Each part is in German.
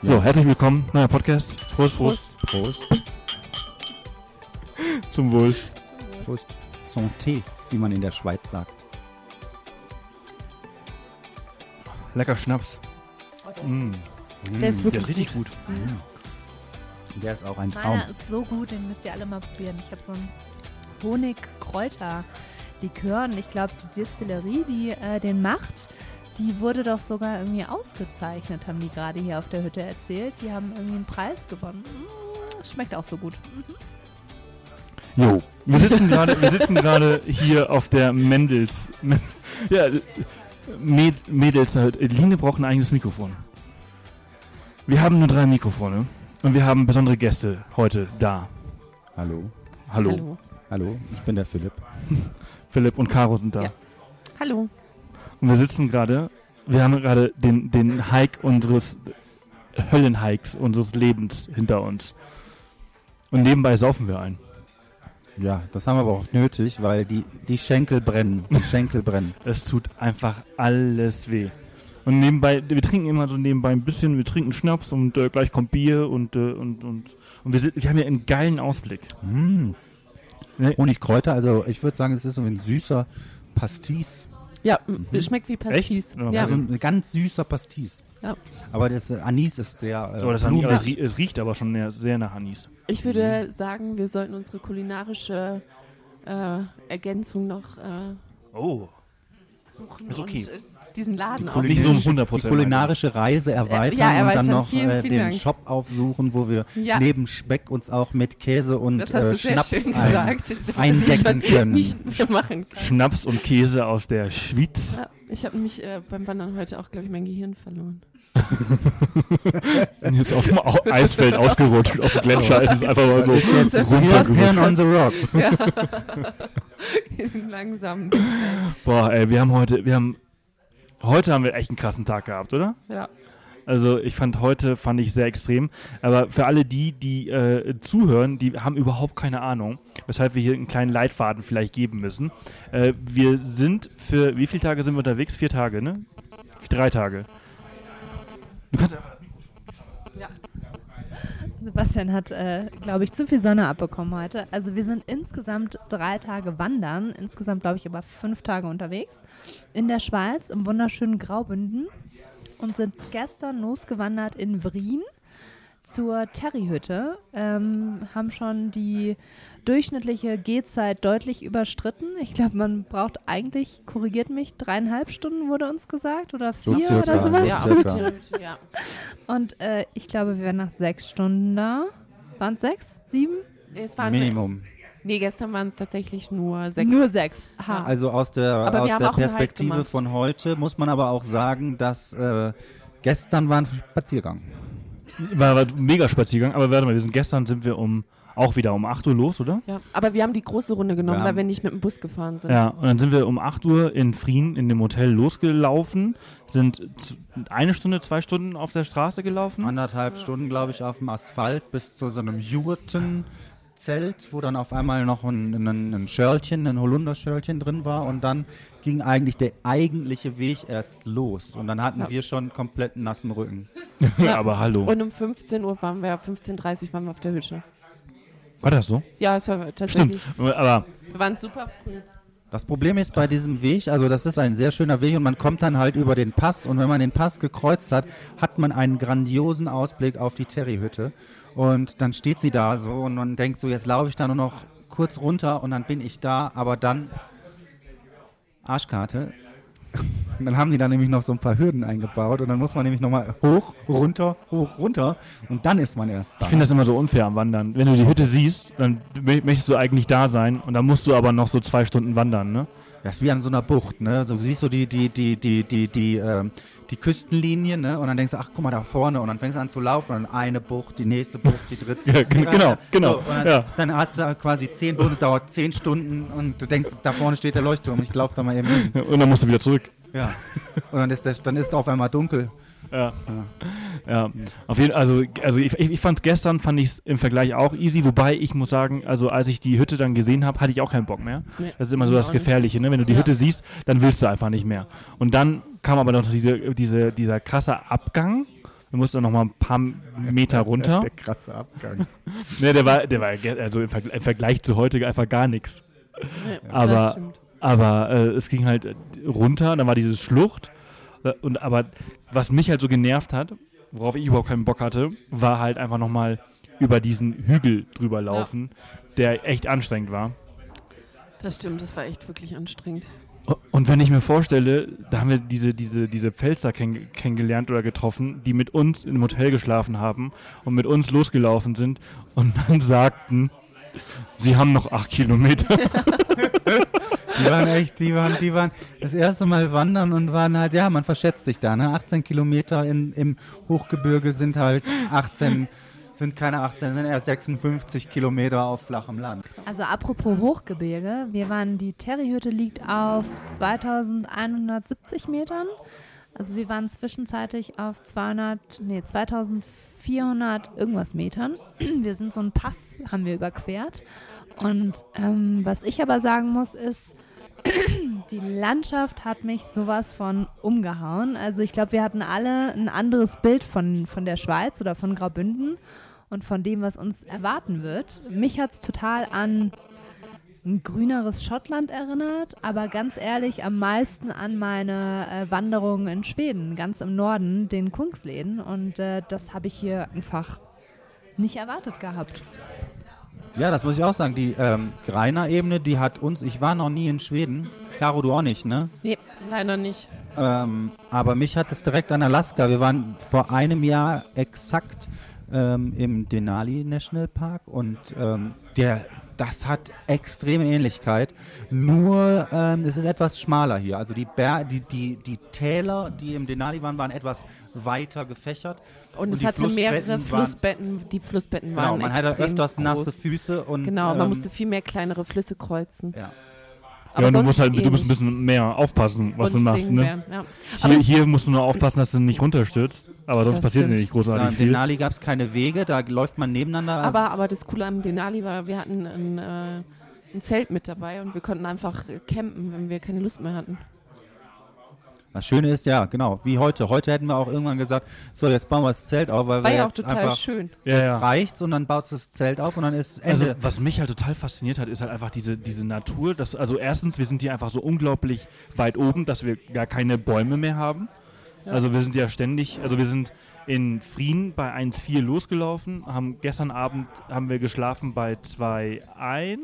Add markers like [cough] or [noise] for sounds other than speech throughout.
So, herzlich willkommen, neuer Podcast. Prost, Prost. Prost. Zum Wohl. Prost. Santé, wie man in der Schweiz sagt. Lecker Schnaps. Mm. Der ist Der wirklich ist richtig gut. Der ist auch ein Traum. Meiner ist so gut, den müsst ihr alle mal probieren. Ich habe so einen Honig-Kräuter-Likör und ich glaube, die Distillerie, die äh, den macht, die wurde doch sogar irgendwie ausgezeichnet, haben die gerade hier auf der Hütte erzählt. Die haben irgendwie einen Preis gewonnen. Mm, Schmeckt auch so gut. Jo, wir sitzen gerade, wir sitzen gerade hier auf der Mendels. Men- Ja, Med Mädels, äh, Line braucht ein eigenes Mikrofon. Wir haben nur drei Mikrofone und wir haben besondere Gäste heute da. Hallo. Hallo. Hallo, ich bin der Philipp. Philipp und Caro sind da. Ja. Hallo. Und wir sitzen gerade, wir haben gerade den, den Hike unseres Höllenhikes unseres Lebens hinter uns. Und nebenbei saufen wir ein. Ja, das haben wir aber auch nötig, weil die, die Schenkel brennen. Die Schenkel brennen. [laughs] Es tut einfach alles weh. Und nebenbei, wir trinken immer so nebenbei ein bisschen, wir trinken Schnaps und äh, gleich kommt Bier und, äh, und, und, und wir, sind, wir haben hier einen geilen Ausblick. Mm. Ne? Honigkräuter, also ich würde sagen, es ist so ein süßer Pastis. Ja, m- schmeckt wie Pastis. Echt? Ja. Also ein ganz süßer Pastis. Ja. Aber das äh, Anis ist sehr äh, Aber das blumig. aber es riecht aber schon sehr, nach Anis. Ich würde sagen, wir sollten unsere kulinarische äh, Ergänzung noch äh, Oh. suchen Ist okay. und äh, diesen Laden Die auch. Nicht so um Die 100%. kulinarische Reise erweitern Ja, und dann noch Vielen, äh, vielen den Dank. Shop aufsuchen, wo wir Ja. neben Speck uns auch mit Käse und Das hast äh, Schnaps ein, eindecken können. Nicht mehr machen kann. Schnaps und Käse aus der Schweiz. Ja, ich habe mich äh, beim Wandern heute auch, glaube ich, mein Gehirn verloren. [laughs] Ist auf dem Eisfeld ausgerutscht. Auf dem Gletscher ist es einfach mal so runtergerutscht. on the rocks. Ja. [laughs] Langsam. Boah, ey, wir haben heute, wir haben, heute haben wir echt einen krassen Tag gehabt, oder? Ja. Also ich fand heute, fand ich sehr extrem. Aber für alle die, die äh, zuhören, die haben überhaupt keine Ahnung, weshalb wir hier einen kleinen Leitfaden vielleicht geben müssen. Äh, wir sind für, wie viele Tage sind wir unterwegs? Vier Tage, ne? Drei Tage. Du kannst einfach Sebastian hat, äh, glaube ich, zu viel Sonne abbekommen heute. Also wir sind insgesamt drei Tage wandern, insgesamt glaube ich aber fünf Tage unterwegs in der Schweiz im wunderschönen Graubünden und sind gestern losgewandert in Wrien zur Terryhütte, ähm, haben schon die durchschnittliche Gehzeit deutlich überstritten. Ich glaube, man braucht eigentlich, korrigiert mich, dreieinhalb Stunden wurde uns gesagt oder So vier circa, oder sowas. so Ja, auf ja. Und äh, ich glaube, wir waren nach sechs Stunden da. Waren es sechs? Sieben? Es waren, Minimum. Nee, gestern waren es tatsächlich nur sechs. Nur sechs. Ha. Also aus der, Aber wir aus haben der Perspektive von heute muss man aber auch sagen, dass äh, gestern war ein Spaziergang. War, war ein mega Spaziergang, aber warte mal, wir sind gestern sind wir um auch wieder um 8 Uhr los, oder? Ja, aber wir haben die große Runde genommen, Wir weil wir nicht mit dem Bus gefahren sind. Ja, und dann sind wir um 8 Uhr in Frien in dem Hotel losgelaufen, sind eine Stunde, zwei Stunden auf der Straße gelaufen. Anderthalb Stunden, glaube ich, auf dem Asphalt bis zu so einem Jurtenzelt, wo dann auf einmal noch ein, ein, ein Schörlchen, ein Holunderschörlchen drin war und dann ging eigentlich der eigentliche Weg erst los und dann hatten Ja. wir schon komplett nassen Rücken. [laughs] aber hallo. Und um 15 Uhr waren wir, 15.30 Uhr waren wir auf der Hütte. War das so? Ja, es war tatsächlich. Stimmt. Aber Wir waren super früh. Das Problem ist bei diesem Weg, also das ist ein sehr schöner Weg und man kommt dann halt über den Pass und wenn man den Pass gekreuzt hat, hat man einen grandiosen Ausblick auf die Terryhütte und dann steht sie da so und man denkt so, jetzt laufe ich da nur noch kurz runter und dann bin ich da, aber dann Arschkarte. Und [laughs] dann haben die da nämlich noch so ein paar Hürden eingebaut und dann muss man nämlich nochmal hoch, runter, hoch, runter und dann ist man erst da. ich finde das immer so unfair am Wandern. Wenn du die Hütte siehst, dann mö- möchtest du eigentlich da sein und dann musst du aber noch so zwei Stunden wandern, ne? Das ist wie an so einer Bucht, ne? Du siehst so die, die, die, die, die, die, ähm, die Küstenlinie, ne? Und dann denkst du, ach, guck mal da vorne. Und dann fängst du an zu laufen und dann eine Bucht, die nächste Bucht, die dritte. [laughs] Ja, gen- genau, genau, So, und dann, ja. dann hast du quasi zehn Boote, dauert zehn Stunden und du denkst, da vorne steht der Leuchtturm. Ich laufe da mal eben hin. Und dann musst du wieder zurück. Ja. Und dann ist, der, dann ist auf einmal dunkel. Ja. Ja, auf jeden also, also ich, ich, fand gestern, fand ich es im Vergleich auch easy, wobei ich muss sagen, also als ich die Hütte dann gesehen habe, hatte ich auch keinen Bock mehr. Nee, Das ist immer so das. Gefährliche, ne? Wenn du die Ja. Hütte siehst, dann willst du einfach nicht mehr. Und dann kam aber noch diese, diese, dieser krasse Abgang Wir mussten noch mal ein paar Meter runter. [laughs] Der krasse Abgang. [laughs] ne, der war, der war also im, Vergleich, im Vergleich zu heute einfach gar nichts. Ja, Aber, aber äh, es ging halt runter, dann war diese Schlucht. Äh, und aber was mich halt so genervt hat, worauf ich überhaupt keinen Bock hatte, war halt einfach nochmal über diesen Hügel drüber laufen, der echt anstrengend war. Das stimmt, das war echt wirklich anstrengend. Und wenn ich mir vorstelle, da haben wir diese, diese, diese Pfälzer kenn kennengelernt oder getroffen, die mit uns im Hotel geschlafen haben und mit uns losgelaufen sind und dann sagten, sie haben noch acht Kilometer. [laughs] Die waren echt, die waren, die waren das erste Mal wandern und waren halt, ja, man verschätzt sich da, ne? 18 Kilometer in, im Hochgebirge sind halt 18, sind keine 18, sind erst 56 Kilometer auf flachem Land. Also apropos Hochgebirge, wir waren, die Terryhütte liegt auf 2170 Metern. Also wir waren zwischenzeitlich auf 200, nee, 2400 irgendwas Metern. [clears throat] Wir sind so einen Pass, haben wir überquert. Und ähm, was ich aber sagen muss, ist, [clears throat] die Landschaft hat mich sowas von umgehauen. Also ich glaube, wir hatten alle ein anderes Bild von, von der Schweiz oder von Graubünden und von dem, was uns erwarten wird. Mich hat es total an ein grüneres Schottland erinnert, aber ganz ehrlich am meisten an meine äh, Wanderungen in Schweden, ganz im Norden, den Kungsläden. Und äh, das habe ich hier einfach nicht erwartet gehabt. Ja, das muss ich auch sagen. Die ähm, Greiner-Ebene, die hat uns, ich war noch nie in Schweden. Caro, du auch nicht, ne? Nee, leider nicht. Ähm, aber mich hat es direkt an Alaska. Wir waren vor einem Jahr exakt ähm, im Denali National Park und ähm, der, das hat extreme Ähnlichkeit. Nur ähm, es ist etwas schmaler hier. Also die, Ber die, die, die Täler, die im Denali waren, waren etwas weiter gefächert. Und, es die hatte mehrere Flussbetten waren- Flussbetten. Die Flussbetten Genau, waren man hatte öfters groß. nasse Füße und Genau, man ähm, musste viel mehr kleinere Flüsse kreuzen. ja. Aber ja, du musst halt, du musst ein bisschen mehr aufpassen, was Und du machst. Ne? Ja. Hier, hier musst du nur aufpassen, dass du nicht runterstürzt, aber sonst Das passiert stimmt. nicht Ja, großartig Im viel. Denali gab es keine Wege, da läuft man nebeneinander. Aber, aber das Coole am Denali war, wir hatten ein, äh, ein Zelt mit dabei und wir konnten einfach campen, wenn wir keine Lust mehr hatten. Das Schöne ist ja, genau, wie heute. Heute hätten wir auch irgendwann gesagt, so, jetzt bauen wir das Zelt auf, weil Das war wir ja auch jetzt total einfach, schön. Ja, jetzt ja. reicht's und dann baut das Zelt auf und dann ist Also, Ende. was mich halt total fasziniert hat, ist halt einfach diese, diese Natur. Dass, also, erstens, wir sind hier einfach so unglaublich weit oben, dass wir gar keine Bäume mehr haben. Ja. Also, wir sind ja ständig, also, wir sind in Frieden bei 1,4 losgelaufen, haben gestern Abend haben wir geschlafen bei 2,1,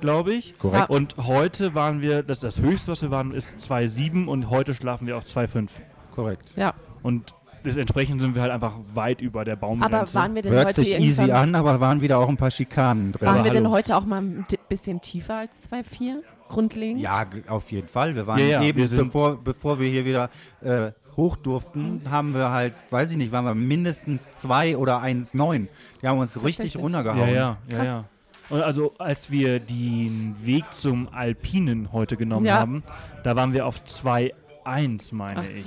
glaube ich. Korrekt. Und heute waren wir, das, das höchste, was wir waren, ist 2,7 und heute schlafen wir auf 2,5. Korrekt. Ja, Und des- entsprechend sind wir halt einfach weit über der Baumgrenze. aber waren wir denn Hört heute sich easy an, aber waren wieder auch ein paar Schikanen drin. waren Aber wir denn hallo. heute auch mal ein bisschen tiefer als 2,4? Grundlegend? Ja, auf jeden Fall. Wir waren Ja, ja, eben, wir bevor, bevor wir hier wieder äh, hoch durften, haben wir halt, weiß ich nicht, waren wir mindestens 2 oder 1,9. Die haben uns richtig runtergehauen. Ja, ja, ja, Krass. ja. Und also als wir den Weg zum Alpinen heute genommen Ja. haben, da waren wir auf 2,1, meine Ach, ich.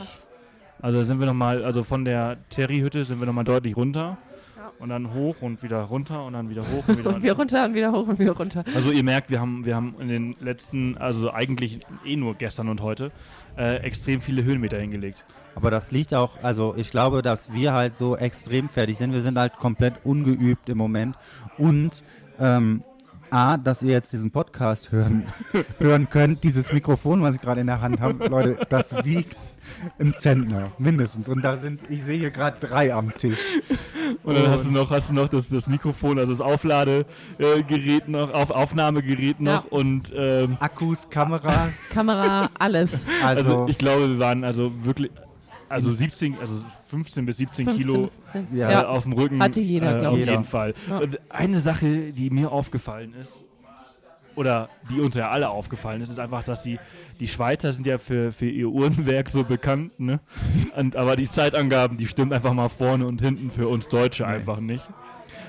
Also da sind wir nochmal, also von der Terry-Hütte sind wir nochmal deutlich runter. Ja. Und dann hoch und wieder runter und dann wieder hoch [laughs] und wieder Und wir runter und wieder hoch und wieder runter. Also ihr merkt, wir haben, wir haben in den letzten, also eigentlich eh nur gestern und heute, äh, extrem viele Höhenmeter hingelegt. Aber das liegt auch, also ich glaube, dass wir halt so extrem fertig sind. Wir sind halt komplett ungeübt im Moment. Und ähm, A, dass ihr jetzt diesen Podcast hören, [laughs] hören könnt, dieses Mikrofon, was ich gerade in der Hand habe, Leute, das wiegt ein Zentner, mindestens. Und da sind, ich sehe hier gerade drei am Tisch. Und dann hast du noch, hast du noch das, das Mikrofon, also das Aufladegerät noch, auf, Aufnahmegerät noch Ja. und ähm, Akkus, Kameras, Kamera, alles. also, Also ich glaube, wir waren also wirklich, also 17, also 15 bis 17 Kilo 17. Ja. äh, Ja. auf dem Rücken. Hatte jeder, äh, glaub Auf ich. jeden Fall. Ja. Und eine Sache, die mir aufgefallen ist, oder die uns ja alle aufgefallen ist, ist einfach, dass die, die Schweizer sind ja für, für ihr Uhrenwerk so bekannt, ne? Und, aber die Zeitangaben, die stimmen einfach mal vorne und hinten für uns Deutsche Nee. einfach nicht.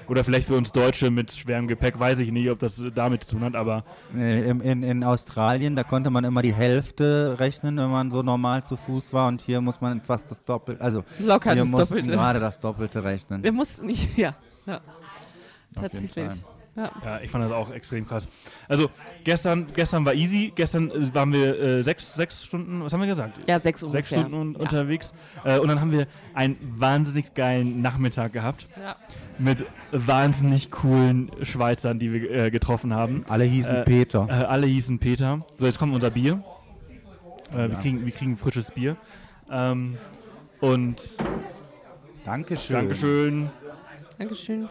Oder vielleicht für uns Deutsche mit schwerem Gepäck, weiß ich nicht, ob das damit zu tun hat, aber äh, in, in, in Australien, da konnte man immer die Hälfte rechnen, wenn man so normal zu Fuß war. Und hier muss man fast das Doppelte, also Locker wir das mussten Doppelte. gerade das Doppelte rechnen. Wir mussten nicht, ja. ja. Auf jeden Tatsächlich. Fall. Ja, ich fand das auch extrem krass. Also gestern, gestern war easy, gestern äh, waren wir äh, sechs, sechs Stunden, was haben wir gesagt? Ja, sechs Sechs ungefähr. Stunden un ja. unterwegs. Äh, und dann haben wir einen wahnsinnig geilen Nachmittag gehabt Ja. mit wahnsinnig coolen Schweizern, die wir äh, getroffen haben. Alle hießen Äh, Peter. Äh, alle hießen Peter. So, jetzt kommt unser Bier. Äh, wir, Ja. kriegen, wir kriegen frisches Bier. Ähm, und Dankeschön. Dankeschön. Dankeschön.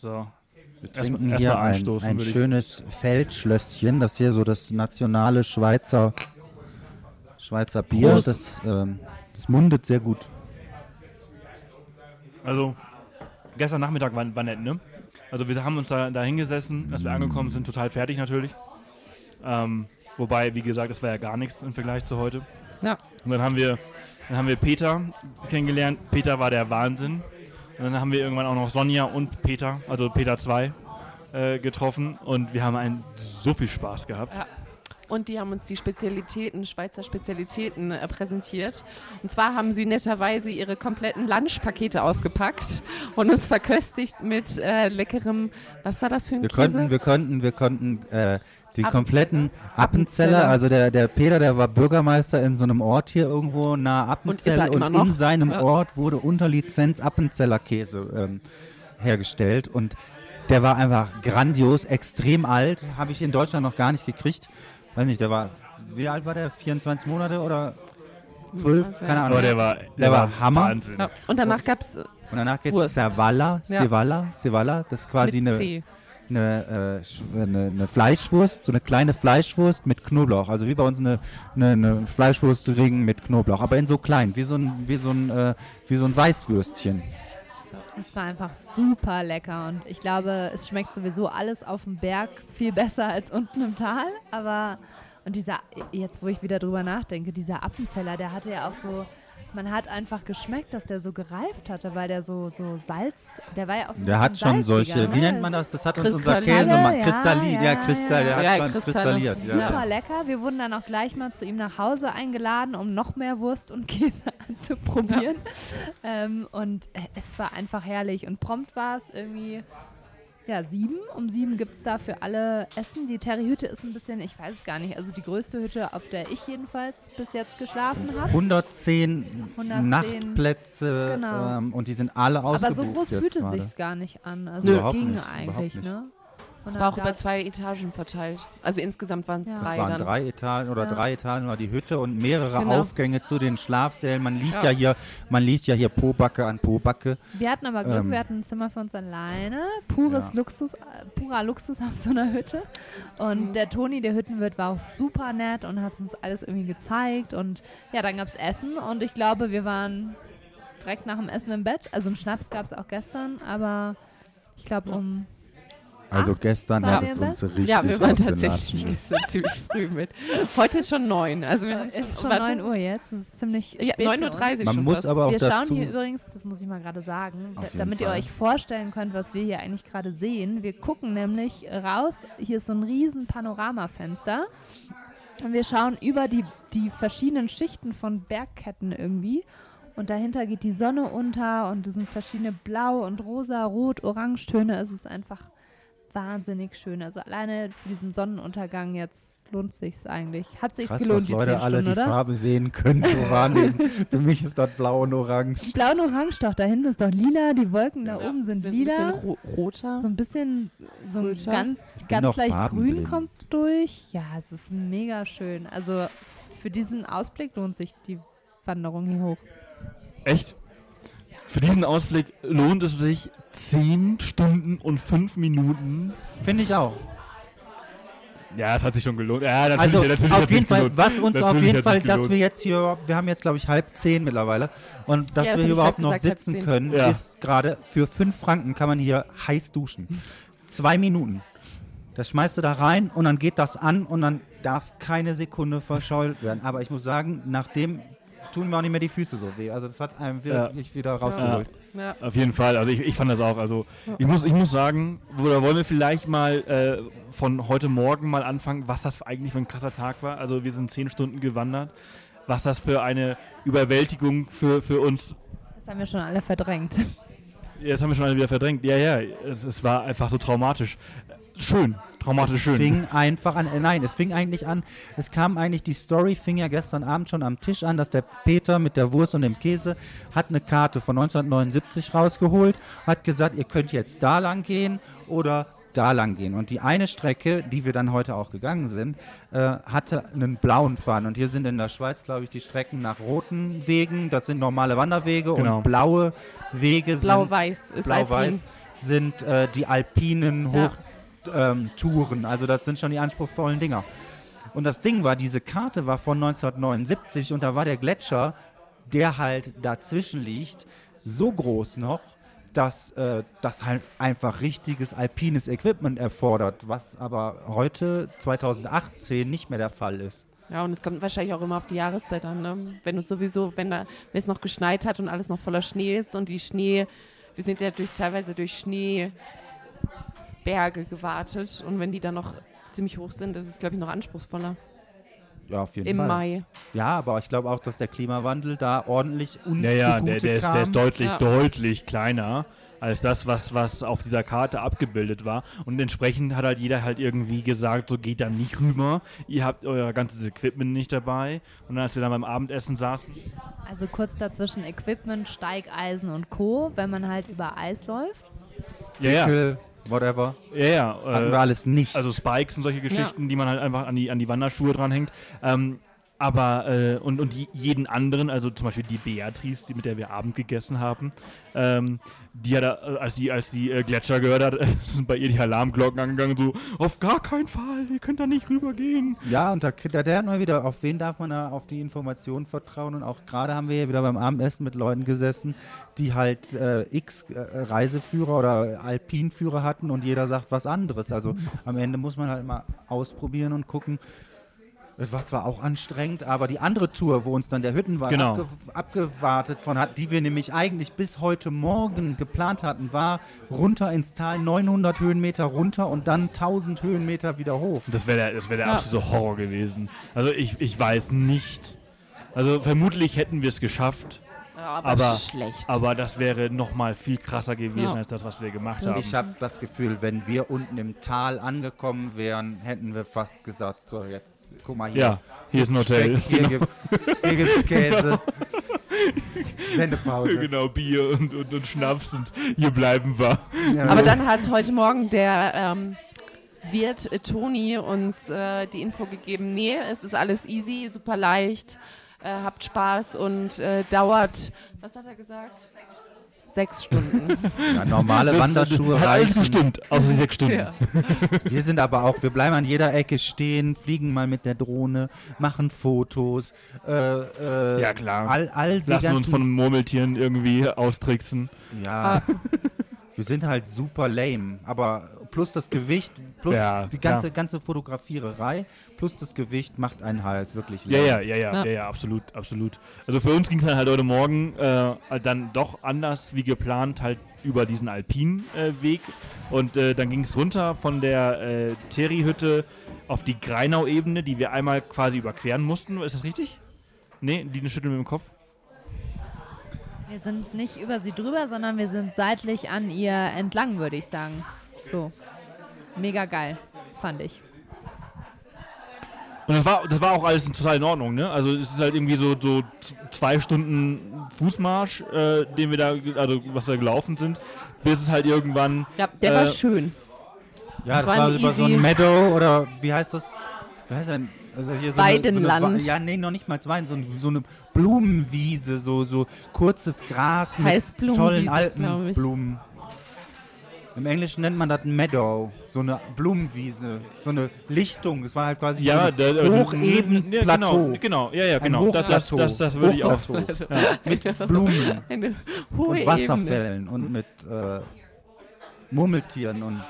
So. Wir Erstmal- trinken erstmal hier ein, anstoßen, ein ich- schönes Feldschlösschen, das hier so das nationale Schweizer, Schweizer Bier. Prost. Das, ähm, das mundet sehr gut. Also, gestern Nachmittag war, war nett, ne? Also, wir haben uns da, da hingesessen, als wir angekommen sind, total fertig natürlich. Ähm, wobei, wie gesagt, das war ja gar nichts im Vergleich zu heute. Ja. Und dann haben wir, dann haben wir Peter kennengelernt. Peter war der Wahnsinn. Und dann haben wir irgendwann auch noch Sonja und Peter, also Peter 2, äh, getroffen. Und wir haben einen so viel Spaß gehabt. Ja. Und die haben uns die Spezialitäten, Schweizer Spezialitäten äh, präsentiert. Und zwar haben sie netterweise ihre kompletten Lunchpakete ausgepackt und uns verköstigt mit äh, leckerem, was war das für ein Wir Käse? konnten, wir konnten, wir konnten äh, die Appen- kompletten Appenzeller. Appenzeller, also der, der Peter, der war Bürgermeister in so einem Ort hier irgendwo nahe Und Appenzell und, noch. in seinem Ja. Ort wurde unter Lizenz Appenzeller Käse ähm, hergestellt und der war einfach grandios, extrem alt, habe ich in Deutschland noch gar nicht gekriegt. Weiß nicht, der war, wie alt war der? 24 Monate oder 12? Also, Keine Ahnung. Aber der war, Der war Hammer. Ja. Und danach gab es und danach geht Wurst. Servala, Ja. Sevala, Sevala, das ist quasi mit eine, C. eine, äh, eine, eine Fleischwurst, so eine kleine Fleischwurst mit Knoblauch. Also wie bei uns eine, eine, eine Fleischwurstring mit Knoblauch, aber in so klein, wie so ein, wie so ein, äh, wie so ein Weißwürstchen. Es war einfach super lecker und ich glaube, es schmeckt sowieso alles auf dem Berg viel besser als unten im Tal. Aber und dieser, jetzt wo ich wieder drüber nachdenke, dieser Appenzeller, der hatte ja auch so, man hat einfach geschmeckt, dass der so gereift hatte, weil der so, so Salz, der war ja auch so ein Der hat schon solche, salziger, wie ne? nennt man das? Das hat uns unser Käsemann, ja, Kristallin, ja, ja, Kristall, der ja. hat Ja, schon kristalliert. Super Ja. lecker. Wir wurden dann auch gleich mal zu ihm nach Hause eingeladen, um noch mehr Wurst und Käse [laughs] anzuprobieren. Ähm, und äh, es war einfach herrlich. Und prompt war es irgendwie, ja, sieben. Um sieben gibt es da für alle Essen. Die Terry-Hütte ist ein bisschen, ich weiß es gar nicht, also die größte Hütte, auf der ich jedenfalls bis jetzt geschlafen habe. 110, 110, Nachtplätze genau. ähm, und die sind alle ausgebucht Aber so groß fühlte gerade. sich's gar nicht an. Also Nö. es ging nicht, eigentlich, ne? Es war auch über zwei Etagen verteilt. Also insgesamt waren es Ja. drei Es waren dann. drei Etagen oder Ja. drei Etagen war die Hütte und mehrere Genau. Aufgänge zu den Schlafsälen. Man liegt Ja. ja, hier, man liegt ja hier Pobacke an Pobacke. Wir hatten aber Glück, Ähm, wir hatten ein Zimmer für uns alleine. Pures Ja. Luxus, äh, purer Luxus auf so einer Hütte. Und der Toni, der Hüttenwirt, war auch super nett und hat uns alles irgendwie gezeigt. Und ja, dann gab es Essen und ich glaube, wir waren direkt nach dem Essen im Bett. Also einen Schnaps gab es auch gestern, aber ich glaube um Also Acht gestern hat es uns Bett? richtig Ja, wir waren tatsächlich gestern ziemlich früh mit. Heute ist schon neun. Also wir haben es ist schon. 9 Uhr jetzt. Es ist ziemlich Ja, spät für 9.30 uns. Uhr Man schon muss fast. aber auch Wir schauen dazu hier übrigens, das muss ich mal gerade sagen, da- damit ihr Fall. euch vorstellen könnt, was wir hier eigentlich gerade sehen. Wir gucken nämlich raus, hier ist so ein riesen Panoramafenster und wir schauen über die, die verschiedenen Schichten von Bergketten irgendwie und dahinter geht die Sonne unter und es sind verschiedene Blau- und Rosa, Rot, Orangetöne. Es ist einfach wahnsinnig schön. Also alleine für diesen Sonnenuntergang jetzt lohnt sich's eigentlich. Hat sich's Krass, gelohnt, was die Leute 10 alle Stunden, die oder? Farbe sehen können, so [laughs] wahrnehmen. Für mich ist das blau und orange. Blau und Orange doch, da hinten ist doch lila, die Wolken da Ja. oben sind, Sind ein bisschen lila. ro roter. So ein bisschen, so ein ganz, ganz leicht grün kommt durch. Ja, es ist mega schön. Also für diesen Ausblick lohnt sich die Wanderung hier hoch. Echt? Für diesen Ausblick lohnt es sich 10 Stunden und 5 Minuten. Finde ich auch. Ja, es hat sich schon gelohnt. Ja, natürlich, Also natürlich auf hat jeden sich Fall, gelohnt. was uns auf Natürlich jeden hat Fall, dass wir jetzt hier, wir haben jetzt glaube ich halb zehn mittlerweile und dass Ja, wir hier ich überhaupt noch gesagt, sitzen können, Ja. ist gerade für fünf Franken kann man hier heiß duschen. Zwei Minuten. Das schmeißt du da rein und dann geht das an und dann darf keine Sekunde verschault werden. Aber ich muss sagen, nachdem tun mir auch nicht mehr die Füße so weh. Also das hat einem Ja. wirklich wieder rausgeholt. Ja. Auf jeden Fall, also ich, ich fand das auch. Also ich muss, ich muss sagen, oder wollen wir vielleicht mal äh, von heute Morgen mal anfangen, was das eigentlich für ein krasser Tag war. Also wir sind zehn Stunden gewandert. Was das für eine Überwältigung für, für uns. Das haben wir schon alle verdrängt. Jetzt haben wir schon alle wieder verdrängt. Ja, ja, es, es war einfach so traumatisch. Schön, traumatisch es schön. fing einfach an, äh, nein, es fing eigentlich an, es kam eigentlich, die Story fing ja gestern Abend schon am Tisch an, dass der Peter mit der Wurst und dem Käse hat eine Karte von 1979 rausgeholt, hat gesagt, ihr könnt jetzt da lang gehen oder da lang gehen. Und die eine Strecke, die wir dann heute auch gegangen sind, äh, hatte einen blauen Faden. Und hier sind in der Schweiz, glaube ich, die Strecken nach roten Wegen, das sind normale Wanderwege Genau. und blaue Wege sind Blau-Weiß ist Blau-Weiß sind äh, die alpinen Ja. Ähm, Touren. also das sind schon die anspruchsvollen Dinger. Und das Ding war, diese Karte war von 1979 und da war der Gletscher, der halt dazwischen liegt, so groß noch, dass äh, das halt einfach richtiges alpines Equipment erfordert, was aber heute 2018 nicht mehr der Fall ist. Ja, und es kommt wahrscheinlich auch immer auf die Jahreszeit an. Ne? Wenn es sowieso, wenn, da, wenn es noch geschneit hat und alles noch voller Schnee ist und die Schnee, wir sind ja durch, teilweise durch Schneeberge gewartet und wenn die dann noch ziemlich hoch sind, ist es, glaube ich, noch anspruchsvoller. Ja, auf jeden Im Fall. Mai. Ja, aber ich glaube auch, dass der Klimawandel da ordentlich uns Ja, der, der, ist, der ist deutlich, Ja. deutlich kleiner als das, was, was auf dieser Karte abgebildet war. Und entsprechend hat halt jeder halt irgendwie gesagt, so geht da nicht rüber. Ihr habt euer ganzes Equipment nicht dabei. Und dann, als wir dann beim Abendessen saßen, Also kurz dazwischen Equipment, Steigeisen und Co., wenn man halt über Eis läuft. ja, ja, whatever. ja, ja Hatten äh, wir alles nicht. Also Spikes und solche Geschichten, die man halt einfach an die, an die Wanderschuhe dranhängt. Ähm, aber, äh, und, und jeden anderen, also zum Beispiel die Beatrice, die, mit der wir Abend gegessen haben, ähm, die hat, äh, als die, als die äh, Gletscher gehört hat, [laughs] sind bei ihr die Alarmglocken angegangen, so, auf gar keinen Fall, ihr könnt da nicht rübergehen. ja, und da, da der mal wieder, auf wen darf man da auf die Informationen vertrauen? Und auch gerade haben wir hier wieder beim Abendessen mit Leuten gesessen, die halt äh, x äh, Reiseführer oder Alpinführer hatten und jeder sagt was anderes. Also am Ende muss man halt mal ausprobieren und gucken. Es war zwar auch anstrengend, aber die andere Tour, wo uns dann der Hüttenwagen Genau. abge abgewartet von hat, die wir nämlich eigentlich bis heute Morgen geplant hatten, war runter ins Tal, 900 Höhenmeter runter und dann 1000 Höhenmeter wieder hoch. Das wäre der, das wär der Ja. absolute Horror gewesen. Also ich, ich weiß nicht. Also vermutlich hätten wir es geschafft, aber, Aber- schlecht. aber das wäre nochmal viel krasser gewesen Ja. als das, was wir gemacht haben. Ich habe das Gefühl, wenn wir unten im Tal angekommen wären, hätten wir fast gesagt, so jetzt guck mal hier. Ja, hier ist ein Hotel. Speck, hier gibt's, hier gibt's Käse. Sendepause. [laughs] genau, Bier und, und, und Schnaps und hier bleiben wir. Ja. Aber dann hat heute Morgen der ähm, Wirt äh, Toni uns äh, die Info gegeben, nee, es ist alles easy, super leicht, äh, habt Spaß und äh, dauert, was hat er gesagt? Sechs Stunden. ja, normale Wanderschuhe Hat alles reichen. gestimmt, außer die sechs Stunden. ja. [laughs] Wir sind aber auch, wir bleiben an jeder Ecke stehen, fliegen mal mit der Drohne, machen Fotos. Äh, äh, Ja, klar. All, all die Lassen ganzen, uns von Murmeltieren irgendwie austricksen. Ja. [laughs] Wir sind halt super lame, aber plus das Gewicht, plus Ja, die klar. ganze, ganze Fotografiererei, plus das Gewicht macht einen halt wirklich Ja, ja, ja, ja, Ja. ja, ja, absolut, absolut. Also für uns ging es dann halt heute Morgen äh, halt dann doch anders wie geplant, halt über diesen Alpin-Weg. Äh, Weg. und äh, dann ging es runter von der äh, Terry-Hütte auf die Greinau-Ebene, die wir einmal quasi überqueren mussten. Ist das richtig? Nee, die schütteln mit dem Kopf. Wir sind nicht über sie drüber, sondern wir sind seitlich an ihr entlang, würde ich sagen. So. Mega geil, fand ich. Und das war, das war auch alles total in Ordnung, ne? Also es ist halt irgendwie so, so zwei Stunden Fußmarsch, äh, den wir da, also was wir gelaufen sind, bis es halt irgendwann ja, der Äh, war schön. Ja, das, Das war war über so ein Meadow oder wie heißt das? Wie heißt ein also hier so Weidenland. Eine, so eine, ja, nee, noch nicht mal Wein, so, so eine Blumenwiese, so, so kurzes Gras mit tollen. Alpenblumen. Im Englischen nennt man das ein Meadow, so eine Blumenwiese, so eine Lichtung. Es war halt quasi Ja, ein hocheben ja, Plateau. Genau, genau, ja, ja, Ein genau. Das, das, das, das würde ich auch. Ja. Mit Blumen [laughs] Eine hohe und Ebene. Wasserfällen und mit äh, Murmeltieren und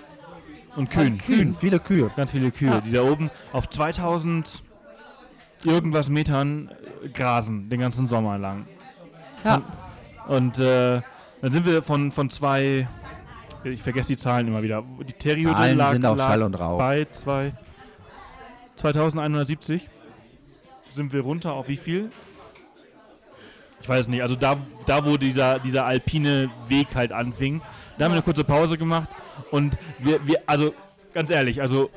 Und Kühen. Kühen, viele Kühe. Ganz viele Kühe, Ja. die da oben auf 2000 irgendwas Metern grasen, den ganzen Sommer lang. Ja. Und äh, dann sind wir von, von zwei, ich vergesse die Zahlen immer wieder. Die Terrihütte Zahlen lag, sind auch lag Schall und Rauch. bei zwei, 2170. Sind wir runter auf wie viel? ich weiß nicht, also da, da wo dieser, dieser alpine Weg halt anfing, da haben wir eine kurze Pause gemacht und wir, wir, also ganz ehrlich, also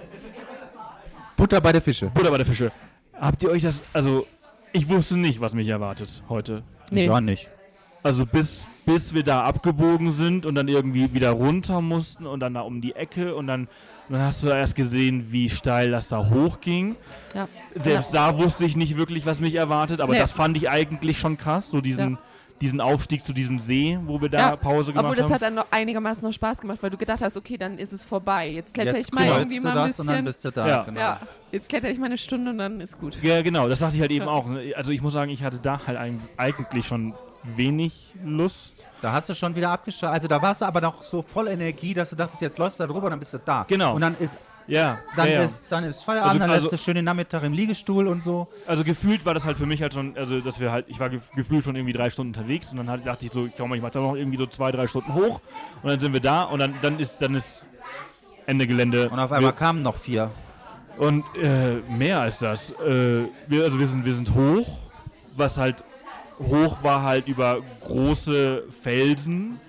Butter bei der Fische. Butter bei der Fische. Habt ihr euch das, also ich wusste nicht, was mich erwartet heute. Nee. Ja, nicht. Also bis, bis wir da abgebogen sind und dann irgendwie wieder runter mussten und dann da um die Ecke und dann, dann hast du erst gesehen, wie steil das da hochging. Ja. Selbst da wusste ich nicht wirklich, was mich erwartet, aber Nee. das fand ich eigentlich schon krass, so diesen, Ja. diesen Aufstieg zu diesem See, wo wir da Ja, Pause gemacht Obwohl das haben. hat dann noch einigermaßen noch Spaß gemacht, weil du gedacht hast, okay, dann ist es vorbei. Jetzt kletter Jetzt ich mal irgendwie mal ein das und dann bisschen. bist du da. Ja. Genau. Ja, jetzt kletter ich mal eine Stunde und dann ist gut. ja, genau, das dachte ich halt eben Ja. auch. Also ich muss sagen, ich hatte da halt eigentlich schon wenig Lust. Da hast du schon wieder abgeschaltet. Also da warst du aber noch so voll Energie, dass du dachtest, jetzt läufst du da drüber, dann bist du da. Genau. Und dann ist, Ja, dann ja, ja. ist, dann ist Feierabend, Also- dann also- lässt du schön den Nachmittag im Liegestuhl und so. Also gefühlt war das halt für mich halt schon, also dass wir halt, ich war gef gefühlt schon irgendwie drei Stunden unterwegs und dann halt, dachte ich so, komm, ich mach da noch irgendwie so zwei, drei Stunden hoch und dann sind wir da und dann, dann ist, dann ist Ende Gelände. Und auf einmal kamen noch vier. Und äh, mehr als das. Äh, wir, also wir sind, wir sind hoch, was halt hoch war halt über große Felsen,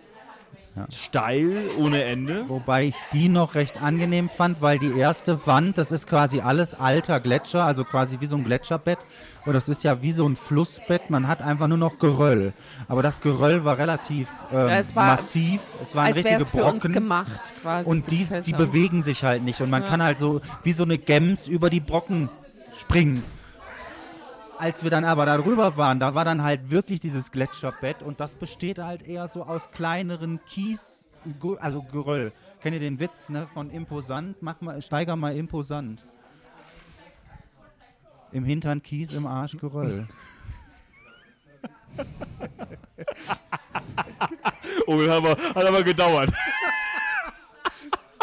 Ja. steil ohne Ende. Wobei ich die noch recht angenehm fand, weil die erste Wand, das ist quasi alles alter Gletscher, also quasi wie so ein Gletscherbett. Und das ist ja wie so ein Flussbett, man hat einfach nur noch Geröll. Aber das Geröll war relativ ähm, Ja, es war- massiv, es waren richtige es für uns Brocken. gemacht, quasi. Und die, die bewegen sich halt nicht. Und man Ja. kann halt so wie so eine Gems über die Brocken springen. Als wir dann aber da drüber waren, da war dann halt wirklich dieses Gletscherbett und das besteht halt eher so aus kleineren Kies, also Geröll. Kennt ihr den Witz ne, von imposant? Mach mal, steiger mal imposant. Im Hintern Kies, im Arsch Geröll. [laughs] Oh, das hat aber, hat aber gedauert. [laughs]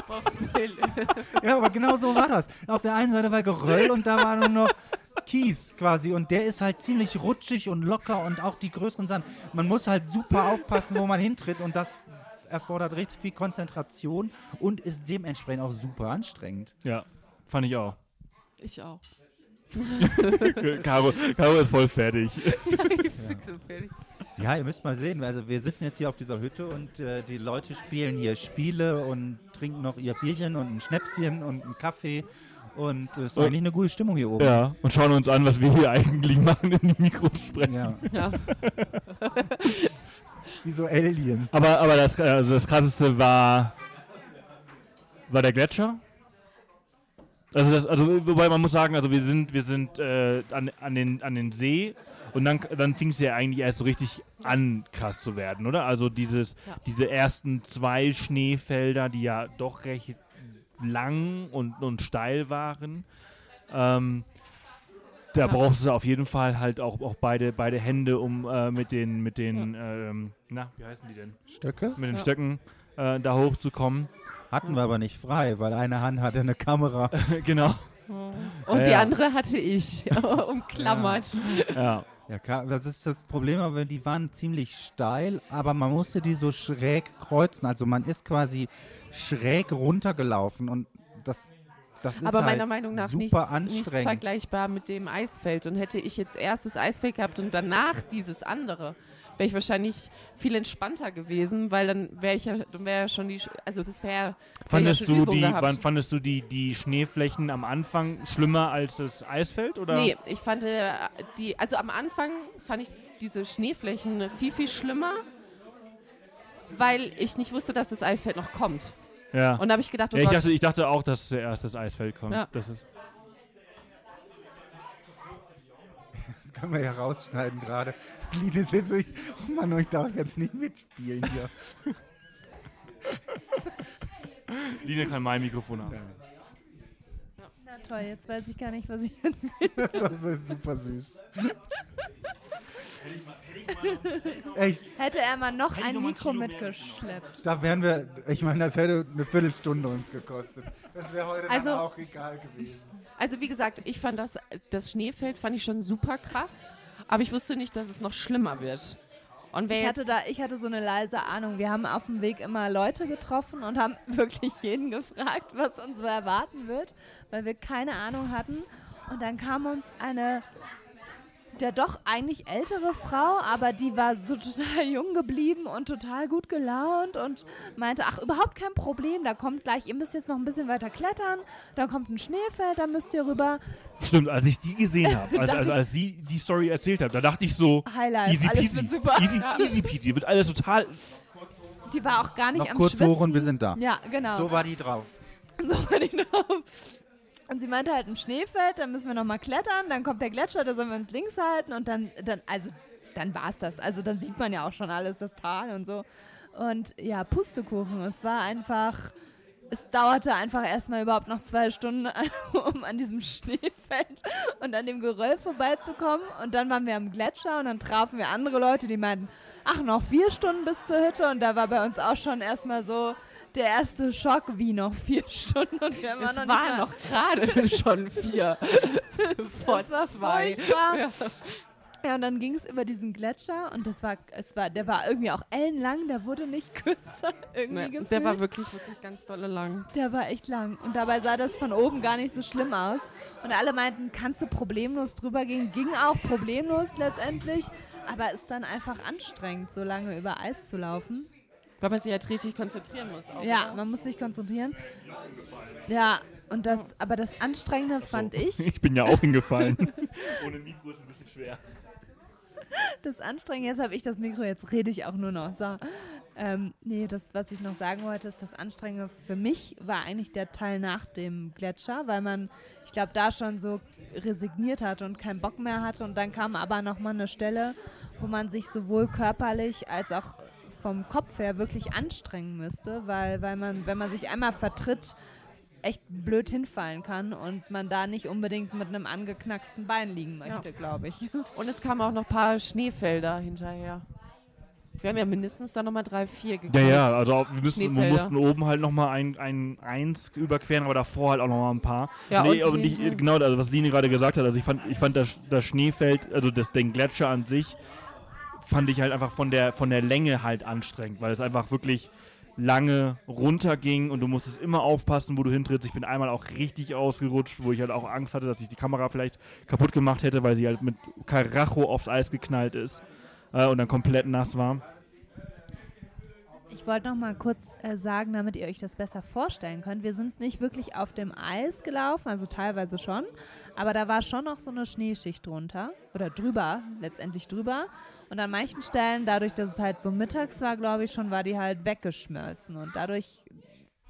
[laughs] Ja, aber genau so war das. Auf der einen Seite war Geröll und da war nur noch Kies quasi. Und der ist halt ziemlich rutschig und locker und auch die größeren Sand. Man muss halt super aufpassen, wo man hintritt und das erfordert richtig viel Konzentration und ist dementsprechend auch super anstrengend. Ja, fand ich auch. Ich auch. [laughs] Caro, Caro ist voll fertig. [laughs] Ja, ihr müsst mal sehen. Also wir sitzen jetzt hier auf dieser Hütte und äh, die Leute spielen hier Spiele und trinken noch ihr Bierchen und ein Schnäpschen und einen Kaffee. Und es ist Und- eigentlich eine gute Stimmung hier oben. Ja, und schauen uns an, was wir hier eigentlich machen, in die Mikros sprechen. Ja. Ja. [laughs] Wie so Alien. Aber, aber das, also das krasseste war, war der Gletscher. Also, das, also wobei man muss sagen, also wir sind, wir sind äh, an, an, den, an den See und dann, dann fing es ja eigentlich erst so richtig an, krass zu werden, oder? Also dieses, Ja. diese ersten zwei Schneefelder, die ja doch recht lang und, und steil waren. Ähm, da Ja. brauchst du auf jeden Fall halt auch, auch beide, beide Hände, um äh, mit den, mit den, ähm, na, wie heißen die denn? Stöcke? Mit den Ja. Stöcken äh, da hochzukommen. Hatten wir aber nicht frei, weil eine Hand hatte eine Kamera. [laughs] genau. Und Ja, die ja. andere hatte ich [laughs] umklammert. Ja. Ja, klar, das ist das Problem, aber die waren ziemlich steil, aber man musste die so schräg kreuzen. Also man ist quasi schräg runtergelaufen und das, das ist Aber halt meiner Meinung nach super nichts, nichts anstrengend. vergleichbar mit dem Eisfeld. Und hätte ich jetzt erst das Eisfeld gehabt und danach dieses andere, wäre ich wahrscheinlich viel entspannter gewesen, weil dann wäre ich ja, dann wäre ja schon die, also das wäre Fandest ja du die, gehabt. wann fandest du die, die Schneeflächen am Anfang schlimmer als das Eisfeld oder? Nee, ich fand äh, die, also am Anfang fand ich diese Schneeflächen viel, viel schlimmer, weil ich nicht wusste, dass das Eisfeld noch kommt. Ja. Und da habe ich gedacht, oh ja ich, dachte, ich dachte auch, dass zuerst das Eisfeld kommt. Ja. Das ist, Das können wir ja rausschneiden gerade. Linus ist ich, oh Mann, ich darf jetzt nicht mitspielen hier. [laughs] Line kann mein Mikrofon haben. Na toll, jetzt weiß ich gar nicht, was ich. [laughs] Das ist super süß. Echt, Hätte er mal noch ein Mikro mitgeschleppt. da wären wir, ich meine, das hätte eine Viertelstunde uns gekostet. Das wäre heute Also- dann auch egal gewesen. Also wie gesagt, ich fand das, das Schneefeld fand ich schon super krass, aber ich wusste nicht, dass es noch schlimmer wird. Und Ich hatte, da, ich hatte so eine leise Ahnung. Wir haben auf dem Weg immer Leute getroffen und haben [laughs] wirklich jeden gefragt, was uns so erwarten wird, weil wir keine Ahnung hatten. Und dann kam uns eine der doch eigentlich ältere Frau, aber die war so [laughs] total jung geblieben und total gut gelaunt und meinte, ach, überhaupt kein Problem, da kommt gleich, ihr müsst jetzt noch ein bisschen weiter klettern, da kommt ein Schneefeld, da müsst ihr rüber. Stimmt, als ich die gesehen habe, [laughs] als, als, als sie die Story erzählt hat, da dachte ich so, Highlight, easy alles peasy, wird super. easy, [laughs] easy peasy, wird alles total, Die war auch gar nicht Noch am kurz Schwitzen. hoch und wir sind da. Ja, genau. So war die drauf. So war die drauf. Und sie meinte halt ein Schneefeld, dann müssen wir nochmal klettern, dann kommt der Gletscher, da sollen wir uns links halten und dann, dann also, dann war's das. Also dann sieht man ja auch schon alles, das Tal und so. Und ja, Pustekuchen, es war einfach, es dauerte einfach erstmal überhaupt noch zwei Stunden, [laughs] um an diesem Schneefeld und an dem Geröll vorbeizukommen. Und dann waren wir am Gletscher und dann trafen wir andere Leute, die meinten, ach, noch vier Stunden bis zur Hütte. Und da war bei uns auch schon erstmal so der erste Schock, wie noch vier Stunden. Und wir haben Es noch waren noch gerade [laughs] schon vier. [laughs] Vor Das war zwei. furchtbar. Ja, und dann ging es über diesen Gletscher und das war, es war, der war irgendwie auch ellenlang, der wurde nicht [laughs] kürzer irgendwie Nee, gefühlt. der war wirklich, wirklich ganz dolle lang. Der war echt lang. Und dabei sah das von oben gar nicht so schlimm aus. Und alle meinten, kannst du problemlos drüber gehen? Ging auch problemlos letztendlich. Aber ist dann einfach anstrengend, so lange über Eis zu laufen. Weil man sich halt richtig konzentrieren muss. Auch, Ja, oder? man muss sich konzentrieren. Ja, und das, aber das Anstrengende fand ich, [laughs] ich bin ja auch hingefallen. [laughs] Ohne Mikro ist ein bisschen schwer. das Anstrengende, jetzt habe ich das Mikro, jetzt rede ich auch nur noch. So. Ähm, nee, das, was ich noch sagen wollte, ist, das Anstrengende für mich war eigentlich der Teil nach dem Gletscher, weil man, ich glaube, da schon so resigniert hatte und keinen Bock mehr hatte. Und dann kam aber nochmal eine Stelle, wo man sich sowohl körperlich als auch vom Kopf her wirklich anstrengen müsste, weil, weil man, wenn man sich einmal vertritt, echt blöd hinfallen kann und man da nicht unbedingt mit einem angeknacksten Bein liegen möchte, glaube ich. Und es kamen auch noch ein paar Schneefelder hinterher. Wir haben ja mindestens da nochmal drei, vier Ja, gekreuzt. ja, also wir, müssen, wir mussten oben halt nochmal ein, ein eins überqueren, aber davor halt auch nochmal ein paar. Ja, nee, und ich, die- genau, also was Line gerade gesagt hat, also ich fand, ich fand das, das Schneefeld, also das, den Gletscher an sich, fand ich halt einfach von der, von der Länge halt anstrengend, weil es einfach wirklich lange runterging und du musstest immer aufpassen, wo du hintrittst. Ich bin einmal auch richtig ausgerutscht, wo ich halt auch Angst hatte, dass ich die Kamera vielleicht kaputt gemacht hätte, weil sie halt mit Karacho aufs Eis geknallt ist äh, und dann komplett nass war. Ich wollte noch mal kurz äh, sagen, damit ihr euch das besser vorstellen könnt. Wir sind nicht wirklich auf dem Eis gelaufen, also teilweise schon, aber da war schon noch so eine Schneeschicht drunter oder drüber, letztendlich drüber. Und an manchen Stellen, dadurch, dass es halt so mittags war, glaube ich schon, war die halt weggeschmolzen und dadurch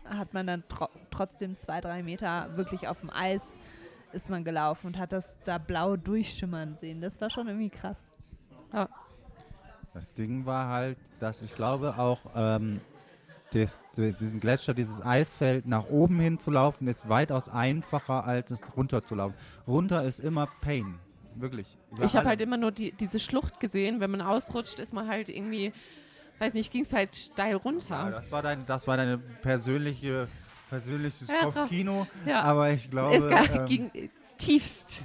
hat man dann tro trotzdem zwei, drei Meter wirklich auf dem Eis ist man gelaufen und hat das da blau durchschimmern sehen. Das war schon irgendwie krass. Das Ding war halt, dass ich glaube auch ähm, des, des, diesen Gletscher, dieses Eisfeld nach oben hin zu laufen, ist weitaus einfacher, als es runter zu laufen. Runter ist immer Pain. Wirklich. Ich habe halt immer nur die, diese Schlucht gesehen. Wenn man ausrutscht, ist man halt irgendwie, weiß nicht, ging es halt steil Ja, runter. das war dein, das war deine persönliche, persönliches Ja. Kopfkino. Ja. Aber ich glaube, es ähm, ging tiefst.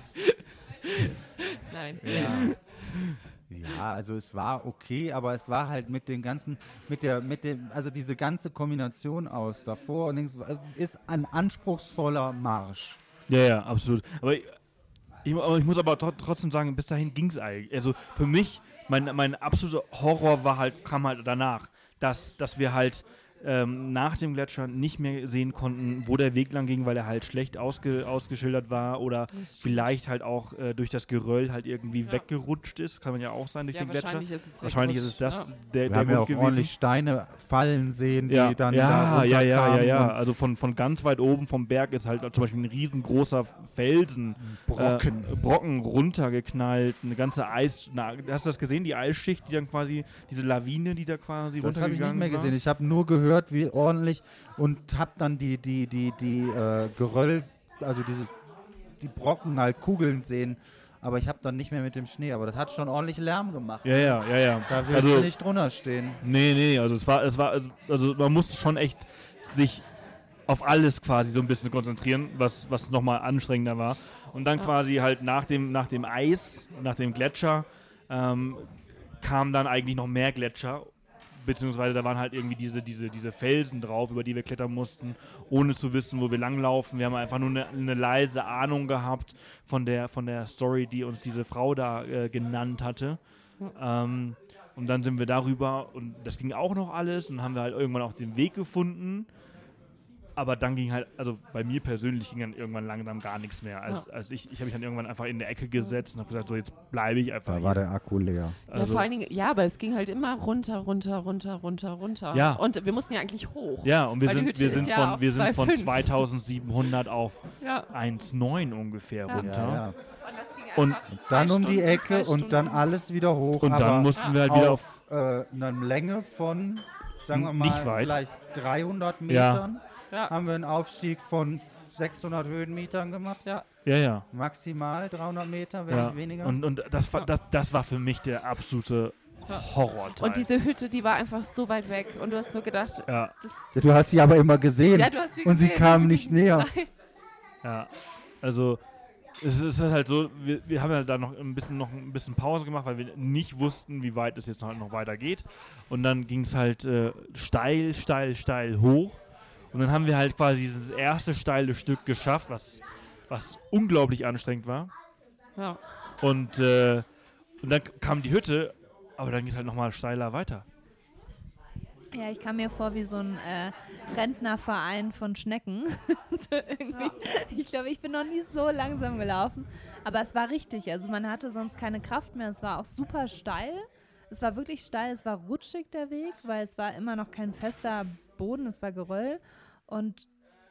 [laughs] Nein. Ja. Ja, also es war okay, aber es war halt mit den ganzen, mit der, mit dem, also diese ganze Kombination aus davor und links äh, ist ein anspruchsvoller Marsch. Ja, ja, absolut. Aber ich, ich, ich muss aber tro- trotzdem sagen, bis dahin ging es eigentlich. Also für mich, mein, mein absoluter Horror war halt, kam halt danach, dass, dass wir halt ähm, nach dem Gletscher nicht mehr sehen konnten, wo der Weg lang ging, weil er halt schlecht ausge, ausgeschildert war oder vielleicht halt auch äh, durch das Geröll halt irgendwie Ja. weggerutscht ist. Kann man ja auch sein durch Ja, den Gletscher. wahrscheinlich ist es Wahrscheinlich ist es das, weggerutscht, der, Wir der haben ja Grund auch gewesen. ordentlich Steine fallen sehen, die ja, dann da ja, ja, ja, ja, ja. und Also von, von ganz weit oben vom Berg ist halt zum Beispiel ein riesengroßer Felsen, Brocken. äh, Brocken runtergeknallt, eine ganze Eis. Na, hast du das gesehen? Die Eisschicht, die dann quasi, diese Lawine, die da quasi Das habe ich nicht runtergegangen mehr war? gesehen. Ich habe nur gehört, wie ordentlich und habe dann die, die, die, die äh, Geröll, also diese, die Brocken halt kugeln sehen. Aber ich habe dann nicht mehr mit dem Schnee. Aber das hat schon ordentlich Lärm gemacht. Ja, ja, ja, ja. Da willst also, du nicht drunter stehen. Nee, nee, also es war, es war, also- man musste schon echt sich auf alles quasi so ein bisschen konzentrieren, was, was nochmal anstrengender war. Und dann quasi halt nach dem, nach dem Eis, nach dem Gletscher, ähm, kam dann eigentlich noch mehr Gletscher, beziehungsweise da waren halt irgendwie diese, diese, diese Felsen drauf, über die wir klettern mussten, ohne zu wissen, wo wir langlaufen. Wir haben einfach nur eine, eine leise Ahnung gehabt von der, von der Story, die uns diese Frau da äh, genannt hatte. Ähm, und dann sind wir darüber und das ging auch noch alles und haben wir halt irgendwann auch den Weg gefunden. Aber dann ging halt, also bei mir persönlich ging dann irgendwann langsam gar nichts mehr. Als, als ich, ich habe mich dann irgendwann einfach in der Ecke gesetzt und habe gesagt, so jetzt bleibe ich einfach Da hier. war der Akku leer. ja, Also- vor allen Dingen, ja, aber es ging halt immer runter, runter, runter, runter, runter. Ja. Und wir mussten ja eigentlich hoch. Ja, und wir sind, wir sind ja von, wir sind von 2,5. 2700 auf [laughs] Ja. 1,9 ungefähr Ja. runter. Ja, ja. Und das ging Und Dann um die Ecke und dann alles wieder hoch. Und dann mussten wir halt wieder auf. auf äh, einer Länge von, sagen wir mal, Nicht weit. vielleicht 300 Ja. Metern. Ja. Haben wir einen Aufstieg von 600 Höhenmetern gemacht. Ja. Ja, ja. Maximal 300 Meter, wenn ja. nicht weniger. Und, und das, war, Ja. das, das war für mich der absolute Horrorteil. Und diese Hütte, die war einfach so weit weg. Und du hast nur gedacht, ja, das, du hast sie aber immer gesehen. ja, du hast sie und sie gesehen. kam nicht [laughs] näher. ja. Also, es ist halt so, wir, wir haben ja da noch ein bisschen noch ein bisschen Pause gemacht, weil wir nicht wussten, wie weit es jetzt noch, noch weitergeht. Und dann ging es halt äh, steil, steil, steil hoch. Und dann haben wir halt quasi dieses erste steile Stück geschafft, was, was unglaublich anstrengend war. Ja. Und, äh, und dann kam die Hütte, aber dann geht es halt nochmal steiler weiter. Ja, ich kam mir vor wie so ein äh, Rentnerverein von Schnecken. [laughs] so. Ich glaube, ich bin noch nie so langsam gelaufen. Aber es war richtig. Also man hatte sonst keine Kraft mehr. Es war auch super steil. Es war wirklich steil. Es war rutschig der Weg, weil es war immer noch kein fester Boden. Es war Geröll. Und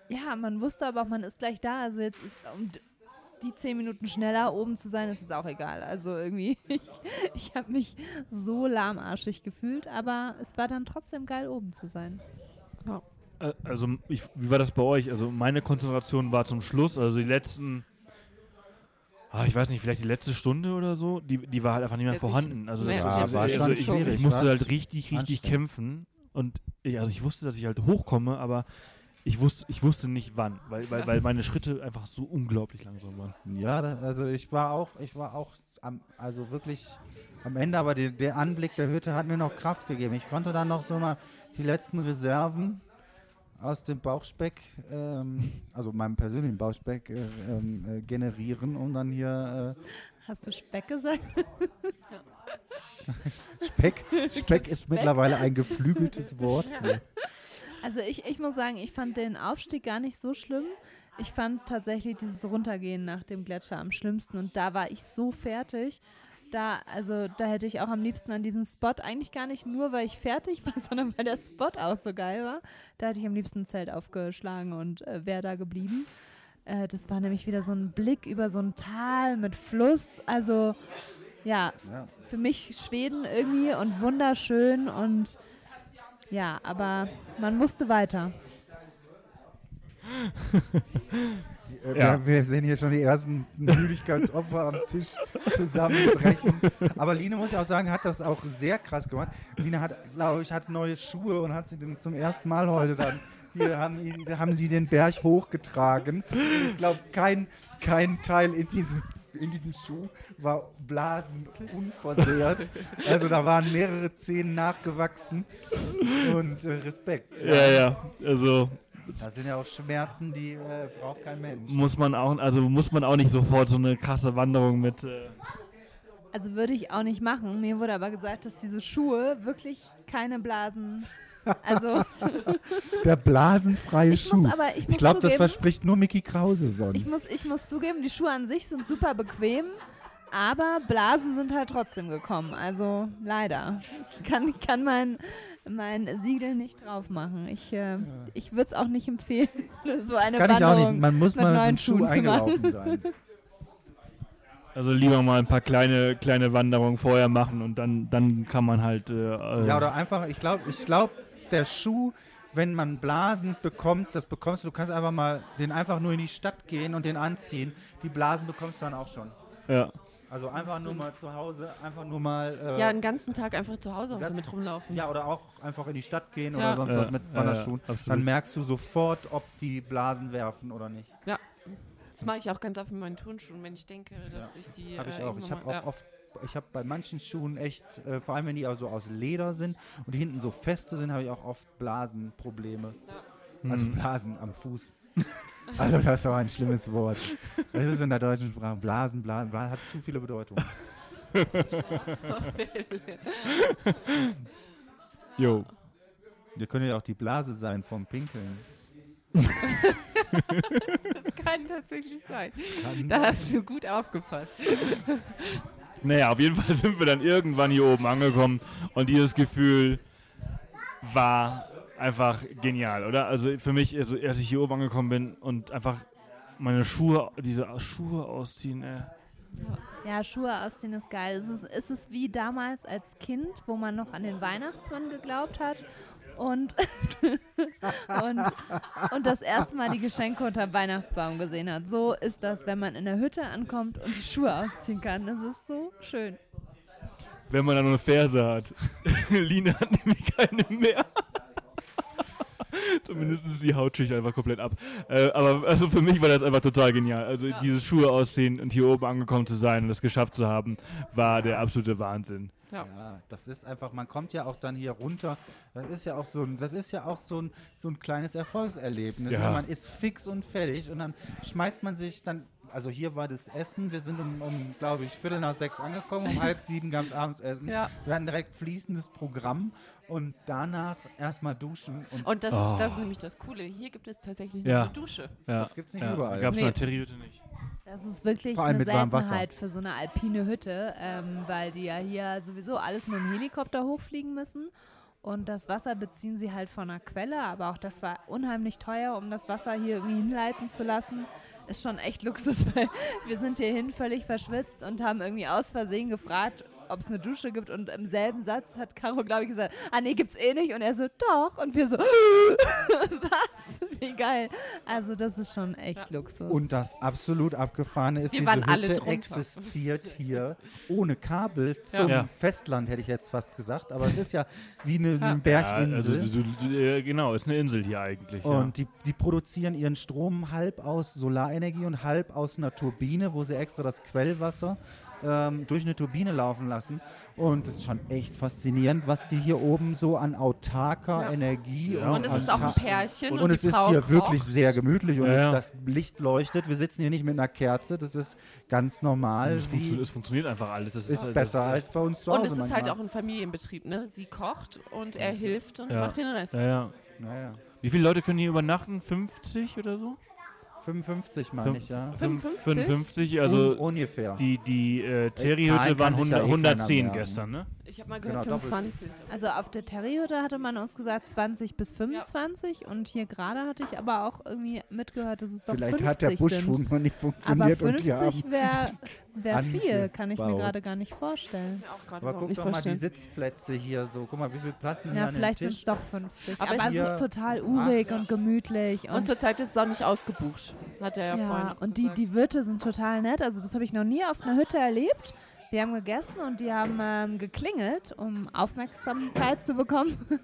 ja, man wusste aber auch, man ist gleich da. Also jetzt ist um die zehn Minuten schneller oben zu sein, ist jetzt auch egal. Also irgendwie, [laughs] ich, ich habe mich so lahmarschig gefühlt, aber es war dann trotzdem geil, oben zu sein. Äh, Also, ich, wie war das bei euch? Also, meine Konzentration war zum Schluss, also die letzten, ah, ich weiß nicht, vielleicht die letzte Stunde oder so, die, die war halt einfach nicht mehr Jetzt nicht- vorhanden. Also, das, Ja, also, war also schon ich, schwierig, ich musste halt richtig, richtig kämpfen und ich, also ich wusste, dass ich halt hochkomme, aber ich wusste, ich wusste nicht wann, weil, weil, weil meine Schritte einfach so unglaublich langsam waren. Ja, da, also ich war auch, ich war auch am, also wirklich am Ende, aber die, der Anblick der Hütte hat mir noch Kraft gegeben. Ich konnte dann noch so mal die letzten Reserven aus dem Bauchspeck, ähm, [laughs] also meinem persönlichen Bauchspeck äh, ähm, äh, generieren, um dann hier Hast du Speck gesagt? äh, [laughs] Speck. [laughs] Speck ist mittlerweile ein geflügeltes Wort. Ja. Also ich, ich muss sagen, ich fand den Aufstieg gar nicht so schlimm. Ich fand tatsächlich dieses Runtergehen nach dem Gletscher am schlimmsten und da war ich so fertig. Da, also da hätte ich auch am liebsten an diesem Spot, eigentlich gar nicht nur, weil ich fertig war, [laughs] sondern weil der Spot auch so geil war. Da hätte ich am liebsten ein Zelt aufgeschlagen und äh, wäre da geblieben. Äh, das war nämlich wieder so ein Blick über so ein Tal mit Fluss. Also ja, Ja. für mich Schweden irgendwie und wunderschön und ja, aber man musste weiter. Äh, Ja. wir, sehen hier schon die ersten Müdigkeitsopfer am Tisch zusammenbrechen. Aber Line, muss ich auch sagen, hat das auch sehr krass gemacht. Line hat, glaube ich, hat neue Schuhe und hat sie zum ersten Mal heute dann. Hier haben, haben sie den Berg hochgetragen. Ich glaube, kein, kein Teil in diesem, in diesem Schuh war blasen unversehrt. Also da waren mehrere Zehen nachgewachsen. Und äh, Respekt. Ja, ja, also Das sind ja auch Schmerzen, die äh, braucht kein Mensch. muss man auch, also muss man auch nicht sofort so eine krasse Wanderung mit. Äh, Also würde ich auch nicht machen. Mir wurde aber gesagt, dass diese Schuhe wirklich keine Blasen. Also [laughs] Der blasenfreie ich Schuh. muss aber ich ich glaube, das verspricht nur Mickey Krause sonst. ich muss, ich muss zugeben, die Schuhe an sich sind super bequem, aber Blasen sind halt trotzdem gekommen. Also leider. Ich kann, ich kann mein, mein Siegel nicht drauf machen. Ich, äh, ich würde es auch nicht empfehlen, [laughs] so eine das kann ich auch Wanderung nicht. Man muss mit mal mit neuen Schuh Schuhen eingelaufen sein. [laughs] also lieber mal ein paar kleine, kleine Wanderungen vorher machen und dann, dann kann man halt. Äh, äh, Ja, oder einfach, ich glaube, ich glaub, der Schuh, wenn man Blasen bekommt, das bekommst du, du kannst einfach mal den einfach nur in die Stadt gehen und den anziehen. Die Blasen bekommst du dann auch schon. ja. Also einfach nur mal zu Hause, einfach nur mal. Äh, Ja, den ganzen Tag einfach zu Hause Ganz- damit rumlaufen. ja, oder auch einfach in die Stadt gehen Ja. oder sonst Ja, was mit Wanderschuhen. ja, dann merkst du sofort, ob die Blasen werfen oder nicht. Ja. Das mache ich auch ganz oft mit meinen Turnschuhen, wenn ich denke, dass ich die. Habe ich äh, auch. Ich habe auch oft ich habe bei manchen Schuhen echt, äh, vor allem wenn die auch so aus Leder sind und die hinten so feste sind, habe ich auch oft Blasenprobleme. Also Hm. Blasen am Fuß. also das ist auch ein schlimmes Wort. Das ist in der deutschen Sprache. Blasen, Blasen, Blasen hat zu viele Bedeutungen. [laughs] Jo. Wir können ja auch die Blase sein vom Pinkeln. [laughs] Das kann tatsächlich sein. Kann- Da hast du gut aufgepasst. Naja, auf jeden [laughs] Fall sind wir dann irgendwann hier oben angekommen und dieses Gefühl war einfach genial, oder? Also für mich, also als ich hier oben angekommen bin und einfach meine Schuhe, diese Schuhe ausziehen, äh, Ja, Schuhe ausziehen ist geil. Es ist, es ist wie damals als Kind, wo man noch an den Weihnachtsmann geglaubt hat und, [laughs] und, und das erste Mal die Geschenke unter Weihnachtsbaum gesehen hat. So ist das, wenn man in der Hütte ankommt und die Schuhe ausziehen kann. Es ist so schön. wenn man dann nur eine Ferse hat. [laughs] Lina hat nämlich keine mehr. [laughs] Zumindest ist die Hautschicht einfach komplett ab. Äh, aber also für mich war das einfach total genial. Also dieses Schuhe ausziehen und hier oben angekommen zu sein und das geschafft zu haben, war der absolute Wahnsinn. Ja. Ja, das ist einfach, man kommt ja auch dann hier runter. Das ist ja auch so ein, das ist ja auch so ein, so ein kleines Erfolgserlebnis. Ja. ne? Man ist fix und fertig und dann schmeißt man sich dann, also hier war das Essen, wir sind um, um glaube ich, Viertel nach sechs angekommen, um halb sieben ganz abends essen. Ja. Wir hatten direkt fließendes Programm und danach erstmal duschen und Und das, Oh. das ist nämlich das Coole. Hier gibt es tatsächlich Ja. eine Dusche. Ja, Das gibt's nicht ja. überall. Gab es Nee. in der Terrihütte nicht. Das ist wirklich Vor allem eine. Seltenheit für so eine alpine Hütte, ähm, weil die ja hier sowieso alles mit dem Helikopter hochfliegen müssen. Und das Wasser beziehen sie halt von einer Quelle, aber auch das war unheimlich teuer, um das Wasser hier irgendwie hinleiten zu lassen. Ist schon echt Luxus, [laughs] weil wir sind hierhin völlig verschwitzt und haben irgendwie aus Versehen gefragt, ob es eine Dusche gibt. Und im selben Satz hat Caro, glaube ich, gesagt, ah nee, gibt's eh nicht. Und er so, doch. Und wir so, [laughs] was? Wie geil. Also das ist schon echt Luxus. Und das absolut abgefahrene ist, Wir diese Hütte drunter. existiert hier ohne Kabel zum Ja. Festland, hätte ich jetzt fast gesagt. Aber es ist ja wie eine, eine Ja, Berginsel. also, du, du, äh, genau, ist eine Insel hier eigentlich. Und die, die produzieren ihren Strom halb aus Solarenergie und halb aus einer Turbine, wo sie extra das Quellwasser ähm, durch eine Turbine laufen lassen. Und es ist schon echt faszinierend, was die hier oben so an autarker Ja. Energie Ja, Und es an ist auch ein Pärchen. Und, und die es ist Frau hier kocht. wirklich sehr gemütlich und Ja, ja. das Licht leuchtet. Wir sitzen hier nicht mit einer Kerze, das ist ganz normal. es, funktio es funktioniert einfach alles. Das ist das besser als bei uns zu Hause. Und es ist halt manchmal. auch ein Familienbetrieb, ne? Sie kocht und er hilft und Ja. macht den Rest. Ja, ja. Naja, Wie viele Leute können hier übernachten? 50 oder so? 55 meine ich, ja. Fünf- 55? 55, also Un ungefähr. die, die äh, Terry-Hütte waren sich ja 100, eh keiner 110 merken. gestern, ne? Ich habe mal gehört Genau, doppelt. 25. Also auf der Terry-Hütte hatte man uns gesagt 20 bis 25 und hier gerade hatte ich aber auch irgendwie mitgehört, dass es doch Vielleicht 50 hat der. Buschfunk noch nicht Aber funktioniert und die 50 haben. wäre wär [laughs] viel, kann ich mir gerade gar nicht vorstellen. Auch Aber guck nicht doch mal die. Sitzplätze hier so. Guck mal, wie viel passen hier Ja, an den vielleicht sind es doch 50. Aber Aber, es hier ist total urig acht. und gemütlich. Und Und, zurzeit ist es auch nicht ausgebucht. Hat er ja, vorhin ja, noch und die, die Wirte sind total nett. Also das habe ich noch nie auf einer Hütte erlebt. Wir haben gegessen und die haben ähm, geklingelt, um Aufmerksamkeit zu bekommen. [laughs]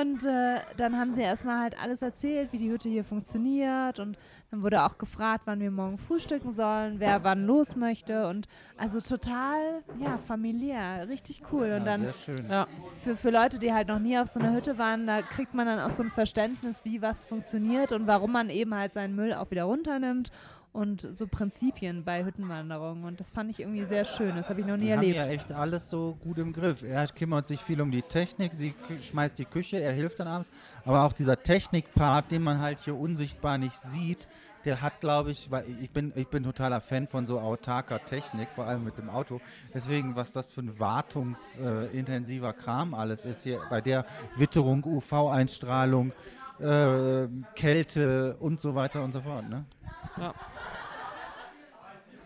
Und äh, dann haben sie erstmal halt alles erzählt, wie die Hütte hier funktioniert. Und dann wurde auch gefragt, wann wir morgen frühstücken sollen, wer wann los möchte. Und also total, ja, familiär, richtig cool. Und Ja, dann sehr schön. Ja. für, für Leute, die halt noch nie auf so einer Hütte waren, da kriegt man dann auch so ein Verständnis, wie was funktioniert und warum man eben halt seinen Müll auch wieder runternimmt und so Prinzipien bei Hüttenwanderungen. Und das fand ich irgendwie sehr schön. Das habe ich noch nie Die haben erlebt. ja echt alles so gut im Griff. Er kümmert sich viel um die Technik, sie schmeißt die Küche, er hilft dann abends. Aber auch dieser Technikpart, den man halt hier unsichtbar nicht sieht, der hat, glaube ich, weil ich bin, ich bin totaler Fan von so autarker Technik, vor allem mit dem Auto. Deswegen, was das für ein wartungsintensiver Kram alles ist hier bei der Witterung, UV-Einstrahlung, äh, Kälte und so weiter und so fort. Ne?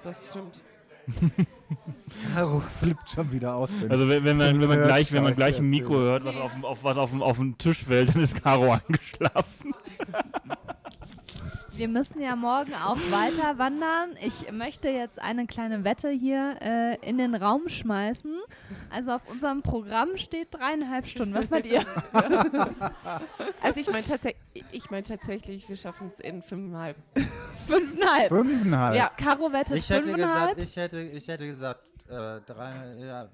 Das stimmt. [laughs] Caro flippt schon wieder aus. wenn Also wenn, wenn man, wenn man gleich, wenn man gleich im Mikro hört, was auf, dem- auf, was auf, dem- auf den Tisch fällt, dann ist Caro [laughs] eingeschlafen. Wir müssen ja morgen auch weiter wandern. Ich möchte jetzt eine kleine Wette hier äh, in den Raum schmeißen. Also auf unserem Programm steht dreieinhalb Stunden. Was meint ihr? [laughs] Also ich meine tatsächlich, ich mein tatsächlich, wir schaffen es in fünfeinhalb. [laughs] Fünfeinhalb. Fünfeinhalb. Ja, Caro wettet Ich hätte fünfeinhalb. gesagt, ich hätte, ich hätte gesagt äh, drei, ja,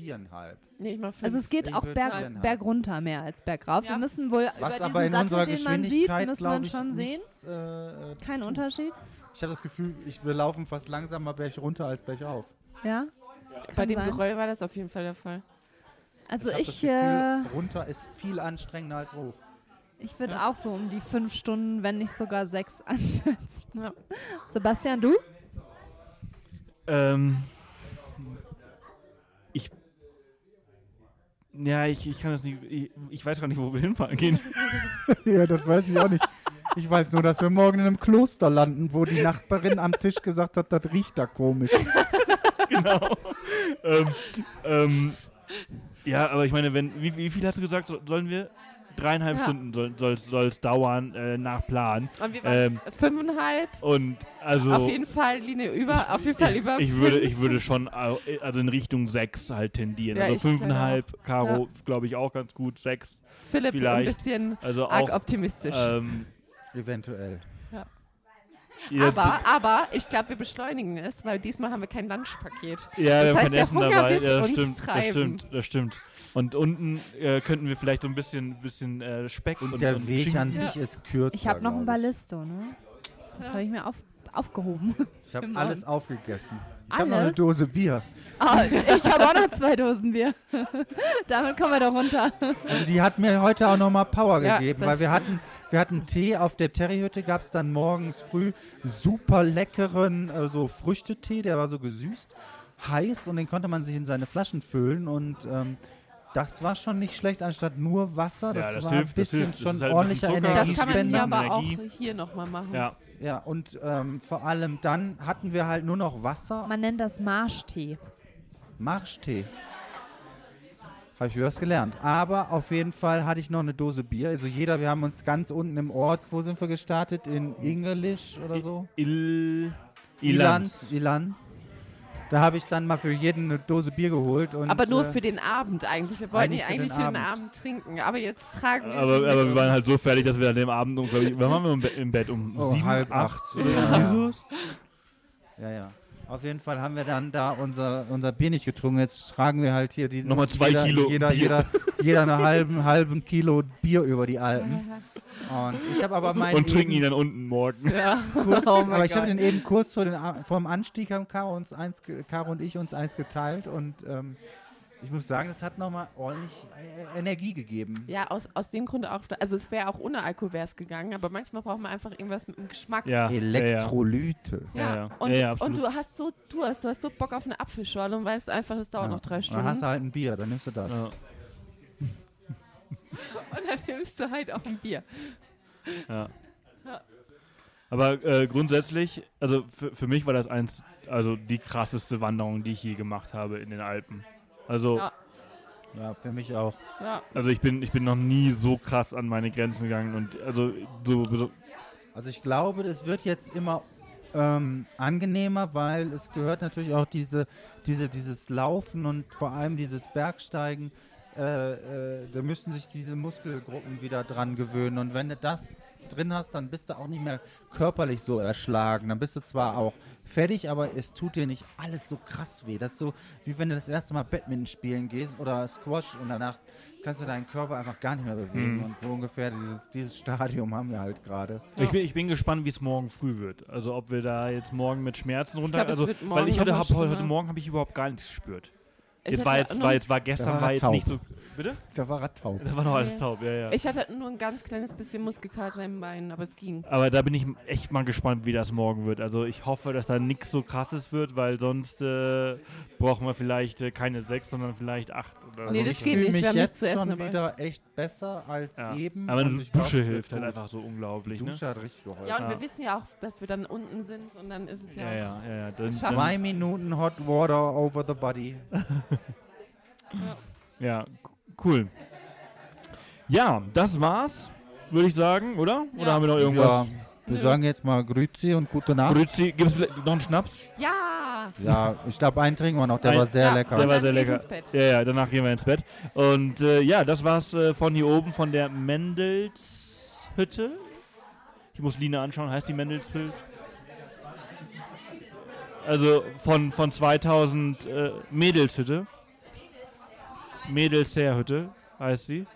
viereinhalb. Nee, ich mach fünf. Also es geht Ich auch Berg, bergunter mehr als bergauf. Ja. Wir müssen wohl Was über aber diesen in Sattel, unserer den man sieht, Geschwindigkeit, müssen wir glaube ich, schon sehen. nichts, äh, äh, Kein tut. Unterschied. Ich habe das Gefühl, ich, wir laufen fast langsamer berg runter als bergauf. Ja. Bei kann dem sein. Geröll war das auf jeden Fall der Fall. Also das ich, Gefühl, äh, runter ist viel anstrengender als hoch. ich würde Ja. auch so um die fünf Stunden, wenn nicht sogar sechs [laughs] ansetzen. Ja. Sebastian, du? Ähm, ich. Ja, ich, ich kann das nicht. Ich, ich weiß gar nicht, wo wir hinfahren gehen. [laughs] Ja, das weiß ich auch nicht. Ich weiß nur, dass wir morgen in einem Kloster landen, wo die Nachbarin am Tisch gesagt hat, das riecht da komisch. [laughs] genau. ähm, ähm, ja, aber ich meine, wenn. Wie, wie viel hast du gesagt, so, sollen wir? Dreieinhalb Ja. Stunden soll es dauern, äh, nach Plan. Und wir waren Ähm, fünfeinhalb. Und also. auf jeden Fall Linie über, auf jeden Fall über ich würde, ich würde schon au- also in Richtung 6 halt tendieren. Ja, also ich glaube fünfeinhalb, Caro, glaube ich auch ganz gut, 6. Philipp vielleicht. ein bisschen Also arg auch. optimistisch. Ähm, Eventuell. Ja, aber, aber ich glaube, wir beschleunigen es, weil diesmal haben wir kein Lunchpaket. Ja, wir Das haben heißt, kein der Essen Hunger dabei. wird Ja, das uns stimmt, das stimmt, das stimmt. Und unten äh, könnten wir vielleicht so ein bisschen, bisschen äh, Speck und, Und der Weg Schinken- an Ja. sich ist kürzer. Ich habe noch ein. Ballisto, ne? Das habe ich mir auf, aufgehoben. Ich habe alles aufgegessen. Ich habe noch eine? Dose Bier. Ah, ich habe auch noch zwei Dosen Bier. [laughs] Damit kommen wir doch runter. Also die hat mir heute auch nochmal Power Ja, gegeben, weil wir hatten, wir hatten Tee auf der Terryhütte, gab es dann morgens früh super leckeren äh, so Früchtetee, der war so gesüßt, heiß und den konnte man sich in seine Flaschen füllen und ähm, das war schon nicht schlecht, anstatt nur Wasser. Das, Ja, das war hilft, ein das bisschen hilft. Schon halt ein ordentlicher Zucker, Das kann man hier Energiespender. aber auch hier nochmal machen. Ja, Ja, und ähm, vor allem dann hatten wir halt nur noch Wasser, Man nennt das Marschtee. Marschtee. Habe ich wieder was gelernt. Aber auf jeden Fall hatte ich noch eine Dose Bier. Also jeder, wir haben uns ganz unten im Ort, wo sind wir gestartet? In Ingelisch oder so? Il, Ilanz. Ilanz. Ilanz. Da habe ich dann mal für jeden eine Dose Bier geholt. Und, Aber nur äh, für den Abend eigentlich. Wir wollten für eigentlich den für den Abend. Abend trinken. Aber jetzt tragen wir Aber, aber wir waren halt so fertig, dass wir an dem Abend um, wann waren wir im, Be im Bett? Um Oh, sieben, halb acht? acht. Oder Ja. Ja, ja. Auf jeden Fall haben wir dann da unser, unser Bier nicht getrunken. Jetzt tragen wir halt hier die Nochmal zwei jeder, Kilo Jeder, Bier. jeder, jeder einen halben, halben Kilo Bier über die Alpen. Und ich habe aber meinen Und trinken ihn dann unten morgen. Ja. [laughs] kurz, Oh aber ich habe den eben kurz vor, den, vor dem Anstieg haben Caro, uns eins, ge- Caro und ich uns eins geteilt und ähm, ich muss sagen, das hat nochmal ordentlich äh, Energie gegeben. Ja, aus, aus dem Grund auch. Also es wäre auch ohne Alkohol wäre es gegangen, aber manchmal braucht man einfach irgendwas mit dem Geschmack. Ja, Elektrolyte. Ja, Ja, ja. Und, Ja, ja, und du hast so, du hast, du hast so Bock auf eine Apfelschorle und weißt einfach, es dauert Ja. noch drei Dann Stunden. hast du halt ein Bier, dann nimmst du das. Ja, [laughs] Und dann nimmst du halt auch ein Bier. ja. Ja. Aber äh, grundsätzlich, also für, für mich war das eins, also die krasseste Wanderung, die ich je gemacht habe in den Alpen. Also, Ja. Ja, für mich auch. Ja. also ich bin, ich bin noch nie so krass an meine Grenzen gegangen und also so, so Also ich glaube, das wird jetzt immer ähm, angenehmer, weil es gehört natürlich auch diese, diese, dieses Laufen und vor allem dieses Bergsteigen. Äh, äh, da müssen sich diese Muskelgruppen wieder dran gewöhnen. Und wenn du das drin hast, dann bist du auch nicht mehr körperlich so erschlagen. Dann bist du zwar auch fertig, aber es tut dir nicht alles so krass weh. Das ist so, wie wenn du das erste Mal Badminton spielen gehst oder Squash und danach kannst du deinen Körper einfach gar nicht mehr bewegen. Mhm. Und so ungefähr dieses, dieses Stadium haben wir halt gerade. Ja. Ich, bin, ich bin gespannt, wie es morgen früh wird. Also ob wir da jetzt morgen mit Schmerzen runter. glaub, es also, weil ich hatte hab, heute. Morgen habe ich überhaupt gar nichts gespürt. Jetzt war jetzt, war jetzt war gestern war war jetzt taub. nicht so. Bitte? Da war er taub. Da war noch alles taub, ja, ja. Ich hatte nur ein ganz kleines bisschen Muskelkater im Bein, aber es ging. Aber da bin ich echt mal gespannt, wie das morgen wird. Also ich hoffe, dass da nichts so krasses wird, weil sonst äh, brauchen wir vielleicht äh, keine sechs, sondern vielleicht acht oder Nee, so. das ich geht fühle nicht, mich jetzt essen schon dabei. wieder echt besser als ja. eben. Aber eine glaub, Dusche wird hilft halt gut. einfach so unglaublich. Dusche Ne? hat richtig geholfen. Ja, und Ja. wir wissen ja auch, dass wir dann unten sind und dann ist es ja. Ja, ja, ja. ja. Dann. Zwei dann, Minuten Hot Water over the body. [laughs] ja, cool. Ja, das war's, würde ich sagen, oder? Oder Ja. haben wir noch irgendwas? Ja, wir Nö. sagen jetzt mal Grüezi und gute Nacht. Grüezi, gibt es noch einen Schnaps? Ja! Ja, ich glaube, einen trinken wir noch. Der Ein- war sehr Ja, lecker. Der war sehr lecker. ins Bett. Ja, ja, danach gehen wir ins Bett. Und äh, ja, das war's äh, von hier oben, von der Mendelshütte. Ich muss Lina anschauen, heißt die Mendelshütte? Also von, von 2000 äh, Mädelshütte. Mädelshärhütte heißt sie.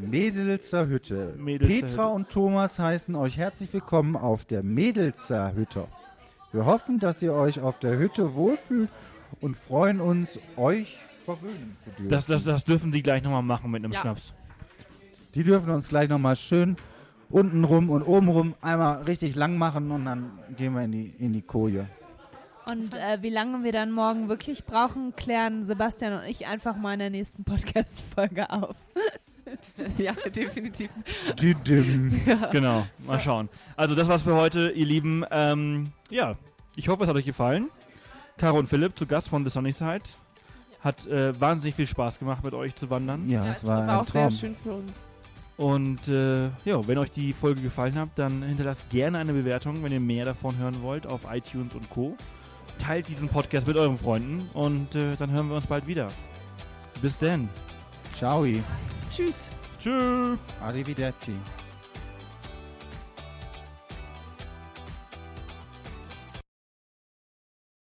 Mädelser Hütte. Mädelser Petra Hütte. und Thomas heißen euch herzlich willkommen auf der Mädelser Hütte. Wir hoffen, dass ihr euch auf der Hütte wohlfühlt und freuen uns, euch verwöhnen zu dürfen. Das, das, das dürfen sie gleich nochmal machen mit einem Ja. Schnaps. Die dürfen uns gleich nochmal schön unten rum und oben rum einmal richtig lang machen und dann gehen wir in die, in die Koje. Und äh, wie lange wir dann morgen wirklich brauchen, klären Sebastian und ich einfach mal in der nächsten Podcast-Folge auf. [laughs] [laughs] ja, definitiv. Düdüm. Genau, mal schauen. Also das war's für heute, ihr Lieben. Ähm, ja, ich hoffe, es hat euch gefallen. Caro und Philipp zu Gast von The Sunny Side. Hat äh, wahnsinnig viel Spaß gemacht, mit euch zu wandern. Ja, Ja, es war ein auch sehr Traum. schön für uns. Und äh, ja, wenn euch die Folge gefallen hat, dann hinterlasst gerne eine Bewertung, wenn ihr mehr davon hören wollt, auf iTunes und Co. Teilt diesen Podcast mit euren Freunden und äh, dann hören wir uns bald wieder. Bis denn. Ciao. Tschüss. Tschüss. Arrivederci.